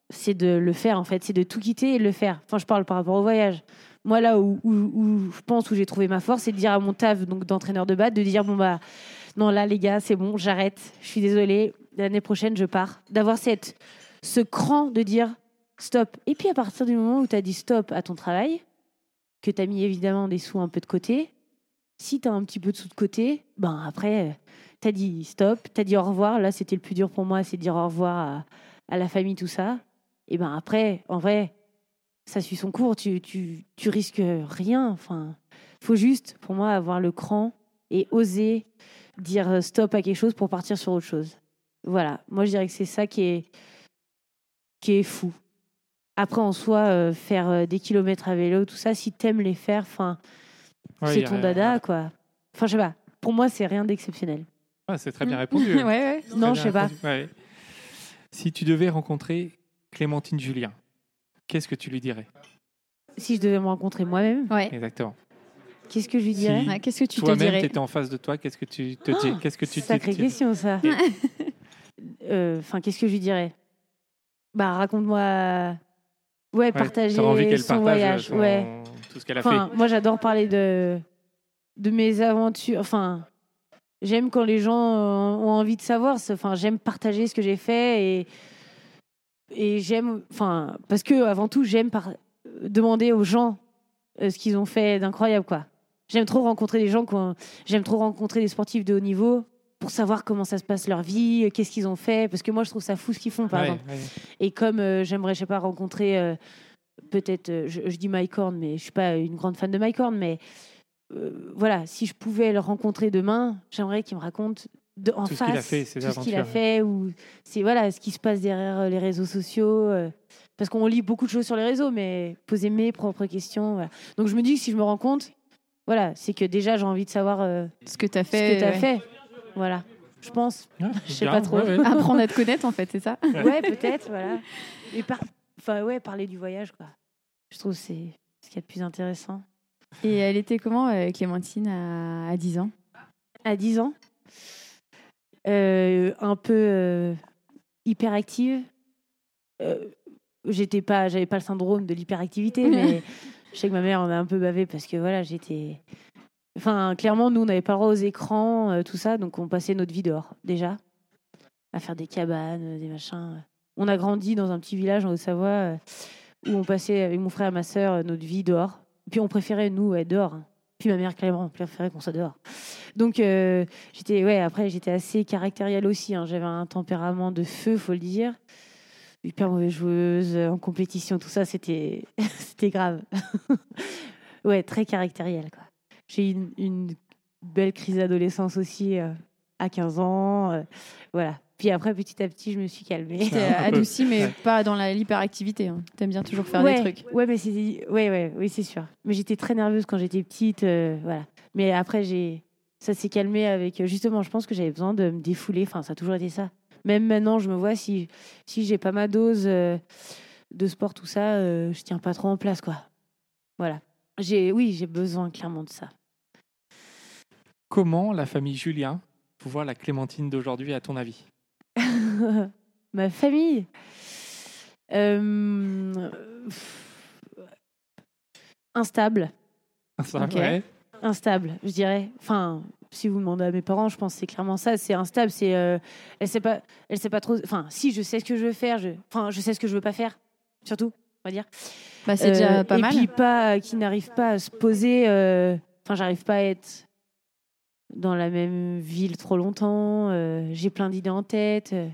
S4: c'est de le faire en fait, c'est de tout quitter et de le faire. Enfin, je parle par rapport au voyage. Moi, là où, où, où je pense où j'ai trouvé ma force, c'est de dire à mon taf donc d'entraîneur de batte, de dire bon bah non là les gars, c'est bon, j'arrête, je suis désolée, l'année prochaine je pars. D'avoir cette ce cran de dire stop. Et puis à partir du moment où tu as dit stop à ton travail, que tu as mis évidemment des sous un peu de côté, si tu as un petit peu de sous de côté, ben après T'as dit stop, t'as dit au revoir. Là, c'était le plus dur pour moi, c'est de dire au revoir à, la famille, tout ça. Et ben après, en vrai, ça suit son cours. Tu, tu, tu risques rien. Enfin, faut juste, pour moi, avoir le cran et oser dire stop à quelque chose pour partir sur autre chose. Voilà. Moi, je dirais que c'est ça qui est, qui est fou. Après, en soi, euh, faire euh, des kilomètres à vélo, tout ça, si t'aimes les faire, enfin,
S2: Ouais,
S4: c'est ton dada, quoi. Enfin, je sais pas. Pour moi, c'est rien d'exceptionnel.
S2: Ouais, c'est très bien répondu.
S3: ouais, ouais.
S2: Très
S4: Non, je sais pas.
S2: répondu. Ouais. Si tu devais rencontrer Clémentine Julien, qu'est-ce que tu lui dirais?
S4: Si je devais me rencontrer moi-même,
S3: Ouais.
S2: Exactement.
S4: qu'est-ce que je lui
S2: Si
S4: dirais?
S3: Ouais, Qu'est-ce que tu te
S2: Toi-même,
S3: dirais?
S2: tu étais en face de toi, qu'est-ce que tu te dis? Qu'est-ce que tu te
S4: Sacrée question, ça. Euh, Enfin, qu'est-ce que je lui dirais? Bah, raconte-moi. Ouais,
S2: Ouais,
S4: partager
S2: envie
S4: son
S2: partage
S4: voyage.
S2: son-
S4: Ouais.
S2: Tout ce qu'elle a
S4: Enfin, moi, j'adore parler de de mes aventures. Enfin, j'aime quand les gens euh, ont envie de savoir. Enfin, j'aime partager ce que j'ai fait et et j'aime. Enfin, parce que avant tout, j'aime par- demander aux gens euh, ce qu'ils ont fait d'incroyable, quoi. J'aime trop rencontrer des gens. ont- J'aime trop rencontrer des sportifs de haut niveau pour savoir comment ça se passe leur vie, euh, qu'est-ce qu'ils ont fait. Parce que moi, je trouve ça fou ce qu'ils font, par
S2: Ouais,
S4: exemple.
S2: ouais.
S4: Et comme euh, j'aimerais, je sais pas, rencontrer euh, peut-être, euh, je, je dis Mike Horn, mais je suis pas une grande fan de Mike Horn, mais euh, voilà, si je pouvais le rencontrer demain, j'aimerais qu'il me raconte de, en
S2: Tout ce qu'il a
S4: face,
S2: fait,
S4: tout ce qu'il a fait, ou c'est voilà ce qui se passe derrière euh, les réseaux sociaux. euh, parce qu'on lit beaucoup de choses sur les réseaux, mais poser mes propres questions. voilà. Donc je me dis que si je me rends compte, voilà, c'est que déjà j'ai envie de savoir euh,
S3: Ce que tu as
S4: ce
S3: fait.
S4: que tu as
S3: ouais.
S4: fait. Voilà, je pense.
S2: Ouais,
S4: Je sais
S2: bien,
S4: pas trop.
S2: ouais, ouais.
S3: Apprendre à te connaître, en fait, c'est ça
S4: Ouais, peut-être, voilà. Et par... enfin, ouais, parler du voyage, quoi. Je trouve que c'est ce qu'il y a de plus intéressant.
S3: Et elle était comment, euh, Clémentine, à, à 10 ans?
S4: À 10 ans, euh, un peu euh, hyperactive. Euh, j'étais pas, j'avais pas le syndrome de l'hyperactivité, mais je sais que ma mère en a un peu bavé parce que voilà, j'étais. Enfin, clairement, nous, on n'avait pas le droit aux écrans, tout ça, donc on passait notre vie dehors, déjà, à faire des cabanes, des machins. On a grandi dans un petit village en Haute-Savoie euh, où on passait avec mon frère et ma sœur euh, notre vie dehors. Puis on préférait, nous, être dehors. Puis ma mère, clairement, préférait qu'on soit dehors. Donc, euh, j'étais, ouais, après, j'étais assez caractérielle aussi. hein. J'avais un tempérament de feu, faut le dire. Hyper mauvaise joueuse, en compétition, tout ça, c'était, c'était grave. ouais, très caractérielle, quoi. J'ai eu une, belle crise d'adolescence aussi à 15 ans. euh, voilà. Puis après, petit à petit, je me suis calmée.
S3: T'es adoucie, mais
S2: Ouais.
S3: pas dans la- l'hyperactivité. Hein. T'aimes bien toujours faire
S4: ouais,
S3: des trucs.
S4: Ouais, mais c'est, ouais, ouais, oui, c'est sûr. Mais j'étais très nerveuse quand j'étais petite, euh, voilà. Mais après, j'ai, ça s'est calmé avec, euh, justement, je pense que j'avais besoin de me défouler. Enfin, ça a toujours été ça. Même maintenant, je me vois si, si j'ai pas ma dose euh, de sport, tout ça, euh, je tiens pas trop en place, quoi. Voilà. J'ai, oui, j'ai besoin clairement de ça.
S2: Comment la famille Julien voit la Clémentine d'aujourd'hui, à ton avis
S4: Ma famille. Euh, instable.
S2: Ouais.
S4: Instable, je dirais. Enfin, si vous demandez à mes parents, je pense que c'est clairement ça. C'est instable. C'est, euh, elle sait pas, elle sait pas trop. Enfin, si je sais ce que je veux faire, je, enfin, je sais ce que je veux pas faire. Surtout, on va dire.
S3: Bah, c'est déjà
S4: Euh,
S3: pas
S4: et
S3: mal.
S4: puis pas, qui n'arrive pas à se poser. euh, Enfin, j'arrive pas à être dans la même ville trop longtemps. euh, J'ai plein d'idées en tête. euh,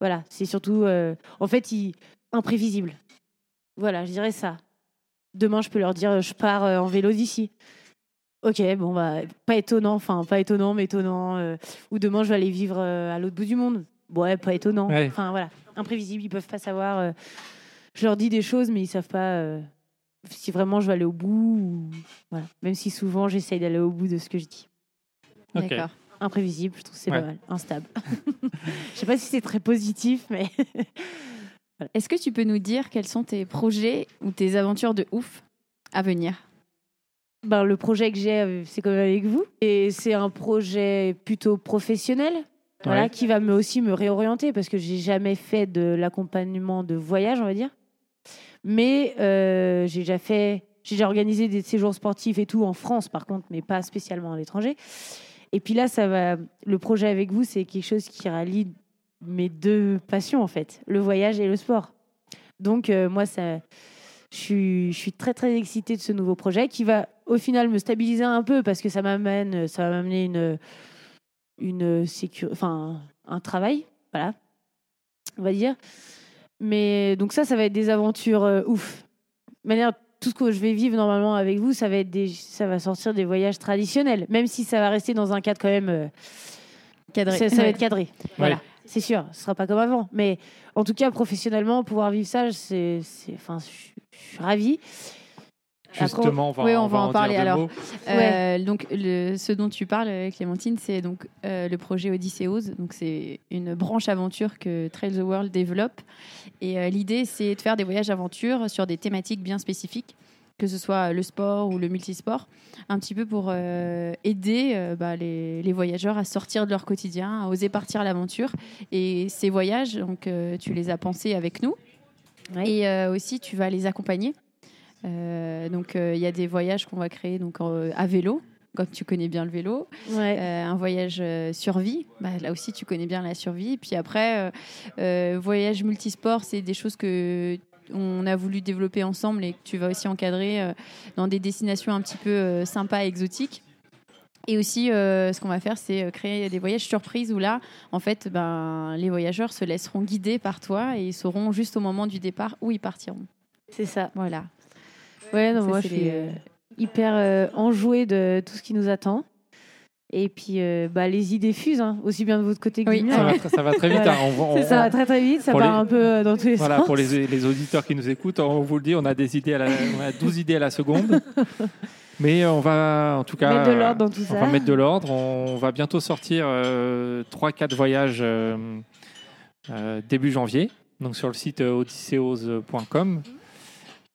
S4: voilà, c'est surtout, euh, en fait, il, imprévisible. Voilà, je dirais ça. Demain, je peux leur dire, je pars en vélo d'ici. Ok, bon, bah, pas étonnant, enfin, pas étonnant, mais étonnant. ou demain, je vais aller vivre à l'autre bout du monde. Ouais, pas étonnant.
S2: Ouais.
S4: Enfin, voilà, imprévisible, ils peuvent pas savoir. je leur dis des choses, mais ils savent pas si vraiment je vais aller au bout. Ou... Voilà. Même si souvent, j'essaye d'aller au bout de ce que je dis.
S3: D'accord.
S4: Imprévisible, je trouve que c'est
S2: Ouais.
S4: pas mal. Instable. je sais pas si c'est très positif, mais.
S3: Est-ce que tu peux nous dire quels sont tes projets ou tes aventures de ouf à venir?
S4: Ben, le projet que j'ai, euh, c'est comme avec vous. Et c'est un projet plutôt professionnel. Voilà,
S2: Ouais.
S4: qui va me aussi me réorienter parce que j'ai jamais fait de l'accompagnement de voyage, on va dire. Mais euh, j'ai déjà fait, j'ai déjà organisé des séjours sportifs et tout en France, par contre, mais pas spécialement à l'étranger. Et puis là, ça va. Le projet avec vous, c'est quelque chose qui rallie mes deux passions en fait, le voyage et le sport. Donc euh, moi, ça, je suis, très très excitée de ce nouveau projet qui va au final me stabiliser un peu parce que ça m'amène, ça va m'amener une une sécu- enfin un travail, voilà, on va dire. Mais donc ça, ça va être des aventures euh, ouf. Tout ce que je vais vivre normalement avec vous, ça va être des, ça va sortir des voyages traditionnels, même si ça va rester dans un cadre quand même. euh,
S3: Cadré.
S4: ça, ça va être cadré. Voilà, c'est sûr. Ce sera pas comme avant. Mais en tout cas, professionnellement, pouvoir vivre ça, c'est, enfin, je je suis ravie. Après,
S2: Justement, on va,
S3: Oui, on
S2: on
S3: va en parler, alors. Euh, donc, le- ce dont tu parles, euh, Clémentine, c'est donc euh, le projet Odysseus. Donc, c'est une branche aventure que Trail the World développe. Et euh, l'idée, c'est de faire des voyages aventure sur des thématiques bien spécifiques, que ce soit le sport ou le multisport, un petit peu pour euh, aider euh, bah, les, les voyageurs à sortir de leur quotidien, à oser partir à l'aventure. Et ces voyages, donc, euh, tu les as pensés avec nous.
S4: Ouais.
S3: Et euh, aussi, tu vas les accompagner. Euh, donc, euh, il y a des voyages qu'on va créer donc, en- à vélo, comme tu connais bien le vélo.
S4: Ouais.
S3: Euh, un voyage euh, survie, bah, là aussi, tu connais bien la survie. Puis après, euh, euh, voyage multisport, c'est des choses que on a voulu développer ensemble et que tu vas aussi encadrer euh, dans des destinations un petit peu euh, sympas, exotiques. Et aussi, euh, ce qu'on va faire, c'est euh, créer des voyages surprises où là, en fait, ben, les voyageurs se laisseront guider par toi et ils sauront juste au moment du départ où ils partiront.
S4: c'est ça.
S3: Voilà.
S4: Ouais, non,
S3: Ça,
S4: moi, je suis
S3: les,
S4: euh, hyper euh, enjouée de tout ce qui nous attend. Et puis, euh, bah, les idées fusent, hein, aussi bien de votre côté que
S3: Oui.
S4: du
S2: Ça
S4: mien.
S2: va, ça va très vite.
S4: Voilà.
S2: hein. On va- on-
S4: Ça va très très vite, ça
S2: Pour
S4: part
S2: les-
S4: un peu euh, dans tous les
S2: Voilà,
S4: sens.
S2: pour les, les auditeurs qui nous écoutent, on vous le dit, on a des idées à la, on a 12 idées à la seconde. Mais on va, en tout cas,
S4: Mettre de l'ordre dans tout
S2: on
S4: ça.
S2: va mettre de l'ordre. On va bientôt sortir 3-4 voyages euh, euh, début janvier, donc sur le site euh, odysseos.com.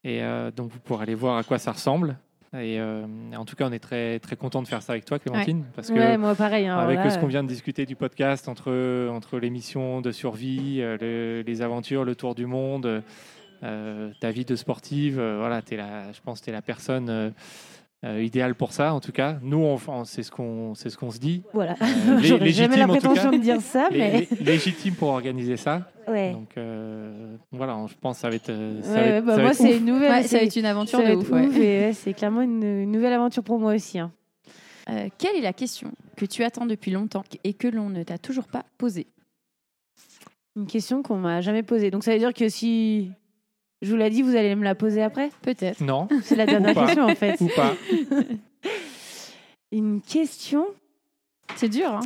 S2: Et euh, donc vous pourrez aller voir à quoi ça ressemble. Et euh, en tout cas, on est très très content de faire ça avec toi, Clémentine, parce que
S4: Ouais, moi pareil. hein,
S2: avec ce qu'on vient de discuter du podcast, entre, entre l'émission de survie, euh, le- les aventures, le tour du monde, euh, ta vie de sportive, euh, voilà, es la, je pense que tu es la personne euh, idéale pour ça, en tout cas. Nous, on, on- c'est ce qu'on c'est ce qu'on se dit.
S4: Voilà.
S2: Euh, lé-
S4: J'aurais jamais la
S2: légitime,
S4: prétention
S2: cas.
S4: de dire ça, mais.
S2: lé- légitime pour organiser ça.
S4: Ouais.
S2: Donc euh, voilà, je pense que ça va être. euh, ça
S4: Ouais,
S2: va être-
S4: bah,
S2: ça
S4: moi, c'est une nouvelle.
S3: Ouais, ça va être une aventure de ouf.
S4: c'est clairement une, une nouvelle aventure pour moi aussi. hein.
S3: Euh, quelle est la question que tu attends depuis longtemps et que l'on ne t'a toujours pas posée?
S4: Une question qu'on m'a jamais posée. Donc ça veut dire que si je vous l'ai dit, vous allez me la poser après
S3: Peut-être.
S2: Non,
S4: C'est la dernière question en fait.
S2: ou pas.
S4: Une question
S3: C'est dur, hein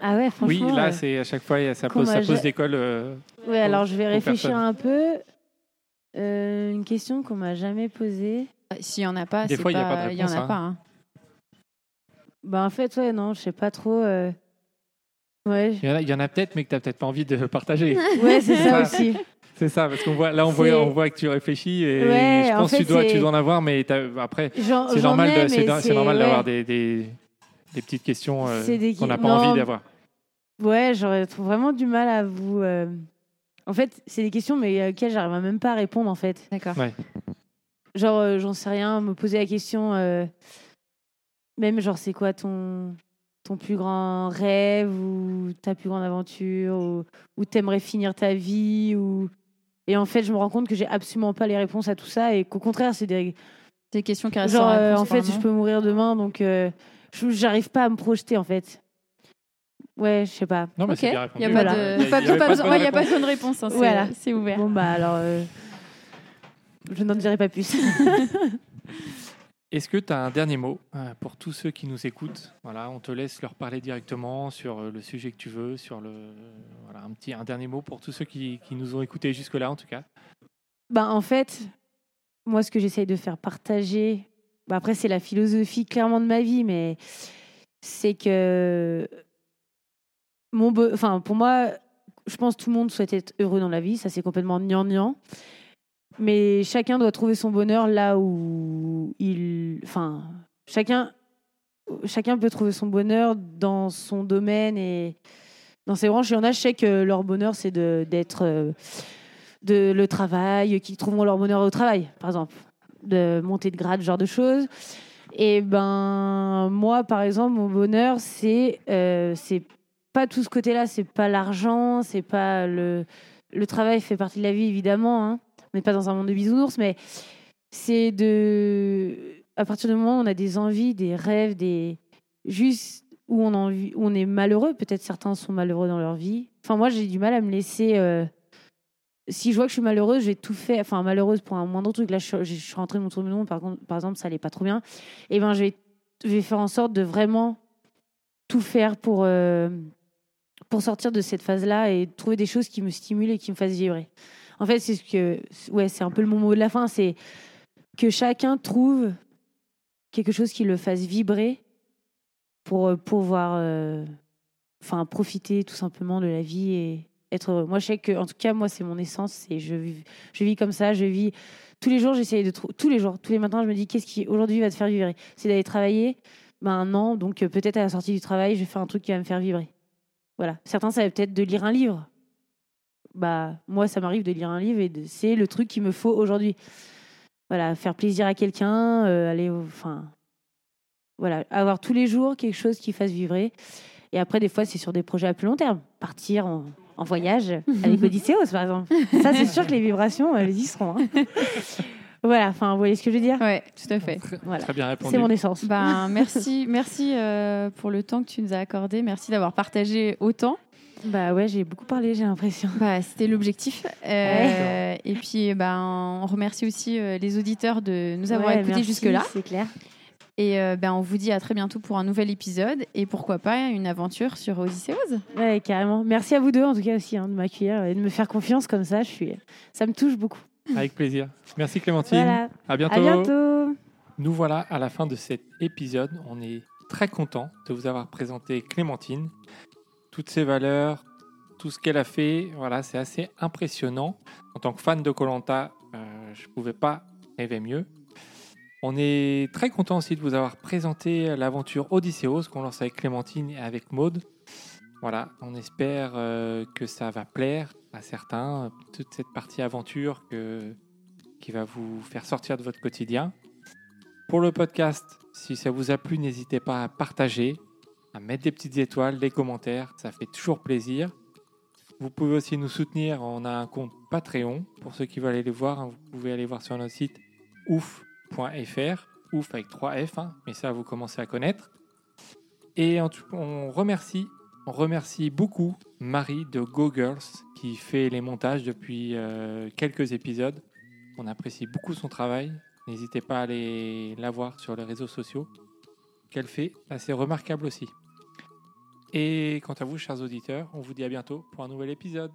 S4: Ah ouais,
S2: Oui,
S4: franchement.
S2: là,
S4: euh,
S2: c'est à chaque fois, ça pose, ça pose des cols. euh,
S4: Ouais, alors je vais réfléchir
S2: personnes.
S4: un peu. Euh, une question qu'on m'a jamais posée.
S3: S'il n'y en a pas,
S2: Des
S3: c'est
S2: fois, il y a pas de
S3: pas- il y en
S2: réponse,
S3: a
S2: hein.
S3: pas. hein.
S4: Bah en fait, ouais, non, je sais pas trop. euh. Ouais,
S2: Il y en a, y peut-être, mais que tu n'as peut-être pas envie de partager.
S4: ouais c'est Ça. aussi.
S2: C'est ça, parce qu'on voit, là, on voit, on voit que tu réfléchis et
S4: Ouais,
S2: je
S4: en
S2: pense que tu dois, tu dois en avoir, mais après, c'est normal, c'est normal
S4: ouais.
S2: d'avoir des, des, des petites questions euh, qu'on n'a pas
S4: non.
S2: envie d'avoir.
S4: Ouais, j'aurais vraiment du mal à vous. euh, En fait, c'est des questions, mais auxquelles j'arrive même pas à répondre en fait.
S3: D'accord.
S2: Ouais.
S4: Genre, euh, j'en sais rien, me poser la question. euh, Même, genre, c'est quoi ton, ton plus grand rêve ou ta plus grande aventure ou, ou t'aimerais finir ta vie ou... Et en fait, je me rends compte que j'ai absolument pas les réponses à tout ça et qu'au contraire, c'est des.
S3: Questions qui restent
S4: Genre, euh, en fait, je peux mourir demain, donc euh, je- j'arrive pas à me projeter en fait. Ouais, je sais pas.
S2: Non, mais
S3: Ok,
S2: c'est bien
S3: il
S2: répondu.
S3: n'y a, pas
S4: Voilà.
S3: de-
S2: a- bonne
S3: ouais, a pas de bonne réponse. hein, c'est-
S4: Voilà.
S3: C'est ouvert.
S4: Bon, bah alors. euh, Je n'en dirai pas plus.
S2: Est-ce que tu as un dernier mot euh, pour tous ceux qui nous écoutent? Voilà, on te laisse leur parler directement sur euh, le sujet que tu veux, sur le voilà, un petit un dernier mot pour tous ceux qui, qui nous ont écoutés jusque-là en tout cas?
S4: Ben, en fait, moi, ce que j'essaye de faire partager, bah, après, c'est la philosophie clairement de ma vie, mais c'est que. Mon enfin, pour moi, je pense que tout le monde souhaite être heureux dans la vie, ça c'est complètement gnangnan. Mais chacun doit trouver son bonheur là où il. Enfin, chacun, chacun peut trouver son bonheur dans son domaine et dans ses branches. Il y en a, je sais que leur bonheur, c'est d'être. euh, de le travail, qui trouveront leur bonheur au travail, par exemple, de monter de grade, ce genre de choses. Et ben moi, par exemple, mon bonheur, c'est euh, c'est pas tout ce côté-là, c'est pas l'argent, c'est pas le le travail fait partie de la vie évidemment. hein. On n'est pas dans un monde de bisounours, mais c'est de à partir du moment où on a des envies, des rêves, des juste où on envie, où on est malheureux. Peut-être certains sont malheureux dans leur vie. Enfin moi, j'ai du mal à me laisser. euh, si je vois que je suis malheureuse, j'ai tout fait, enfin malheureuse pour un moindre truc. Là, je, suis- rentrée de mon tour de monde, par, contre- par exemple, ça allait pas trop bien. Et ben, je vais, je vais faire en sorte de vraiment tout faire pour, euh, pour sortir de cette phase-là et trouver des choses qui me stimulent et qui me fassent vibrer. En fait, c'est ce que, ouais, c'est un peu le mot de la fin, c'est que chacun trouve quelque chose qui le fasse vibrer pour euh, pouvoir, euh, enfin, profiter tout simplement de la vie et être heureux. Moi, je sais que, en tout cas, moi, c'est mon essence. Et je, vis- je vis comme ça. Je vis tous les jours. J'essaye de trouver tous les jours, tous les matins. Je me dis qu'est-ce qui aujourd'hui va te faire vibrer? C'est d'aller travailler. Ben non, donc euh, peut-être à la sortie du travail, je vais faire un truc qui va me faire vibrer. Voilà. Certains, ça peut-être de lire un livre. Bah moi, ça m'arrive de lire un livre et de- c'est le truc qu'il me faut aujourd'hui. Voilà, faire plaisir à quelqu'un, euh, aller, au- enfin, voilà, avoir tous les jours quelque chose qui fasse vibrer. Et après, des fois, c'est sur des projets à plus long terme. Partir en, en voyage avec Odysseus, par exemple. Ça, c'est sûr que les vibrations, elles y seront. hein. voilà, enfin, vous voyez ce que je veux dire?
S3: Ouais, tout à fait.
S4: Voilà.
S2: Très bien répondu.
S4: C'est mon essence.
S3: Ben, merci, merci euh, pour le temps que tu nous as accordé. Merci d'avoir partagé autant.
S4: Bah ouais, j'ai beaucoup parlé, j'ai l'impression.
S3: Bah, C'était l'objectif. Euh, et puis, ben, on remercie aussi euh, les auditeurs de nous avoir
S4: Ouais,
S3: écoutés jusque-là.
S4: C'est clair.
S3: Et euh, ben, on vous dit à très bientôt pour un nouvel épisode et pourquoi pas une aventure sur Odysseus.
S4: Ouais, carrément. Merci à vous deux en tout cas aussi hein, de m'accueillir et de me faire confiance comme ça. Je suis, ça me touche beaucoup.
S2: Avec plaisir. Merci Clémentine.
S4: Voilà.
S2: À bientôt.
S4: À bientôt.
S2: Nous voilà à la fin de cet épisode. On est très content de vous avoir présenté Clémentine, toutes ses valeurs, tout ce qu'elle a fait. Voilà, c'est assez impressionnant. En tant que fan de Colanta, je ne pouvais pas rêver mieux. On est très content aussi de vous avoir présenté l'aventure Odysseus qu'on lance avec Clémentine et avec Maude. Voilà, on espère euh, que ça va plaire à certains, toute cette partie aventure qui va vous faire sortir de votre quotidien. Pour le podcast, si ça vous a plu, n'hésitez pas à partager, à mettre des petites étoiles, des commentaires, ça fait toujours plaisir. Vous pouvez aussi nous soutenir, on a un compte Patreon, pour ceux qui veulent aller les voir, hein, vous pouvez aller voir sur notre site ouf .fr, ouf avec 3 F, hein, mais ça vous commencez à connaître. Et on remercie, on remercie beaucoup Marie de Go Girls qui fait les montages depuis euh, quelques épisodes. On apprécie beaucoup son travail. N'hésitez pas à aller la voir sur les réseaux sociaux qu'elle fait. assez remarquable aussi. Et quant à vous, chers auditeurs, on vous dit à bientôt pour un nouvel épisode.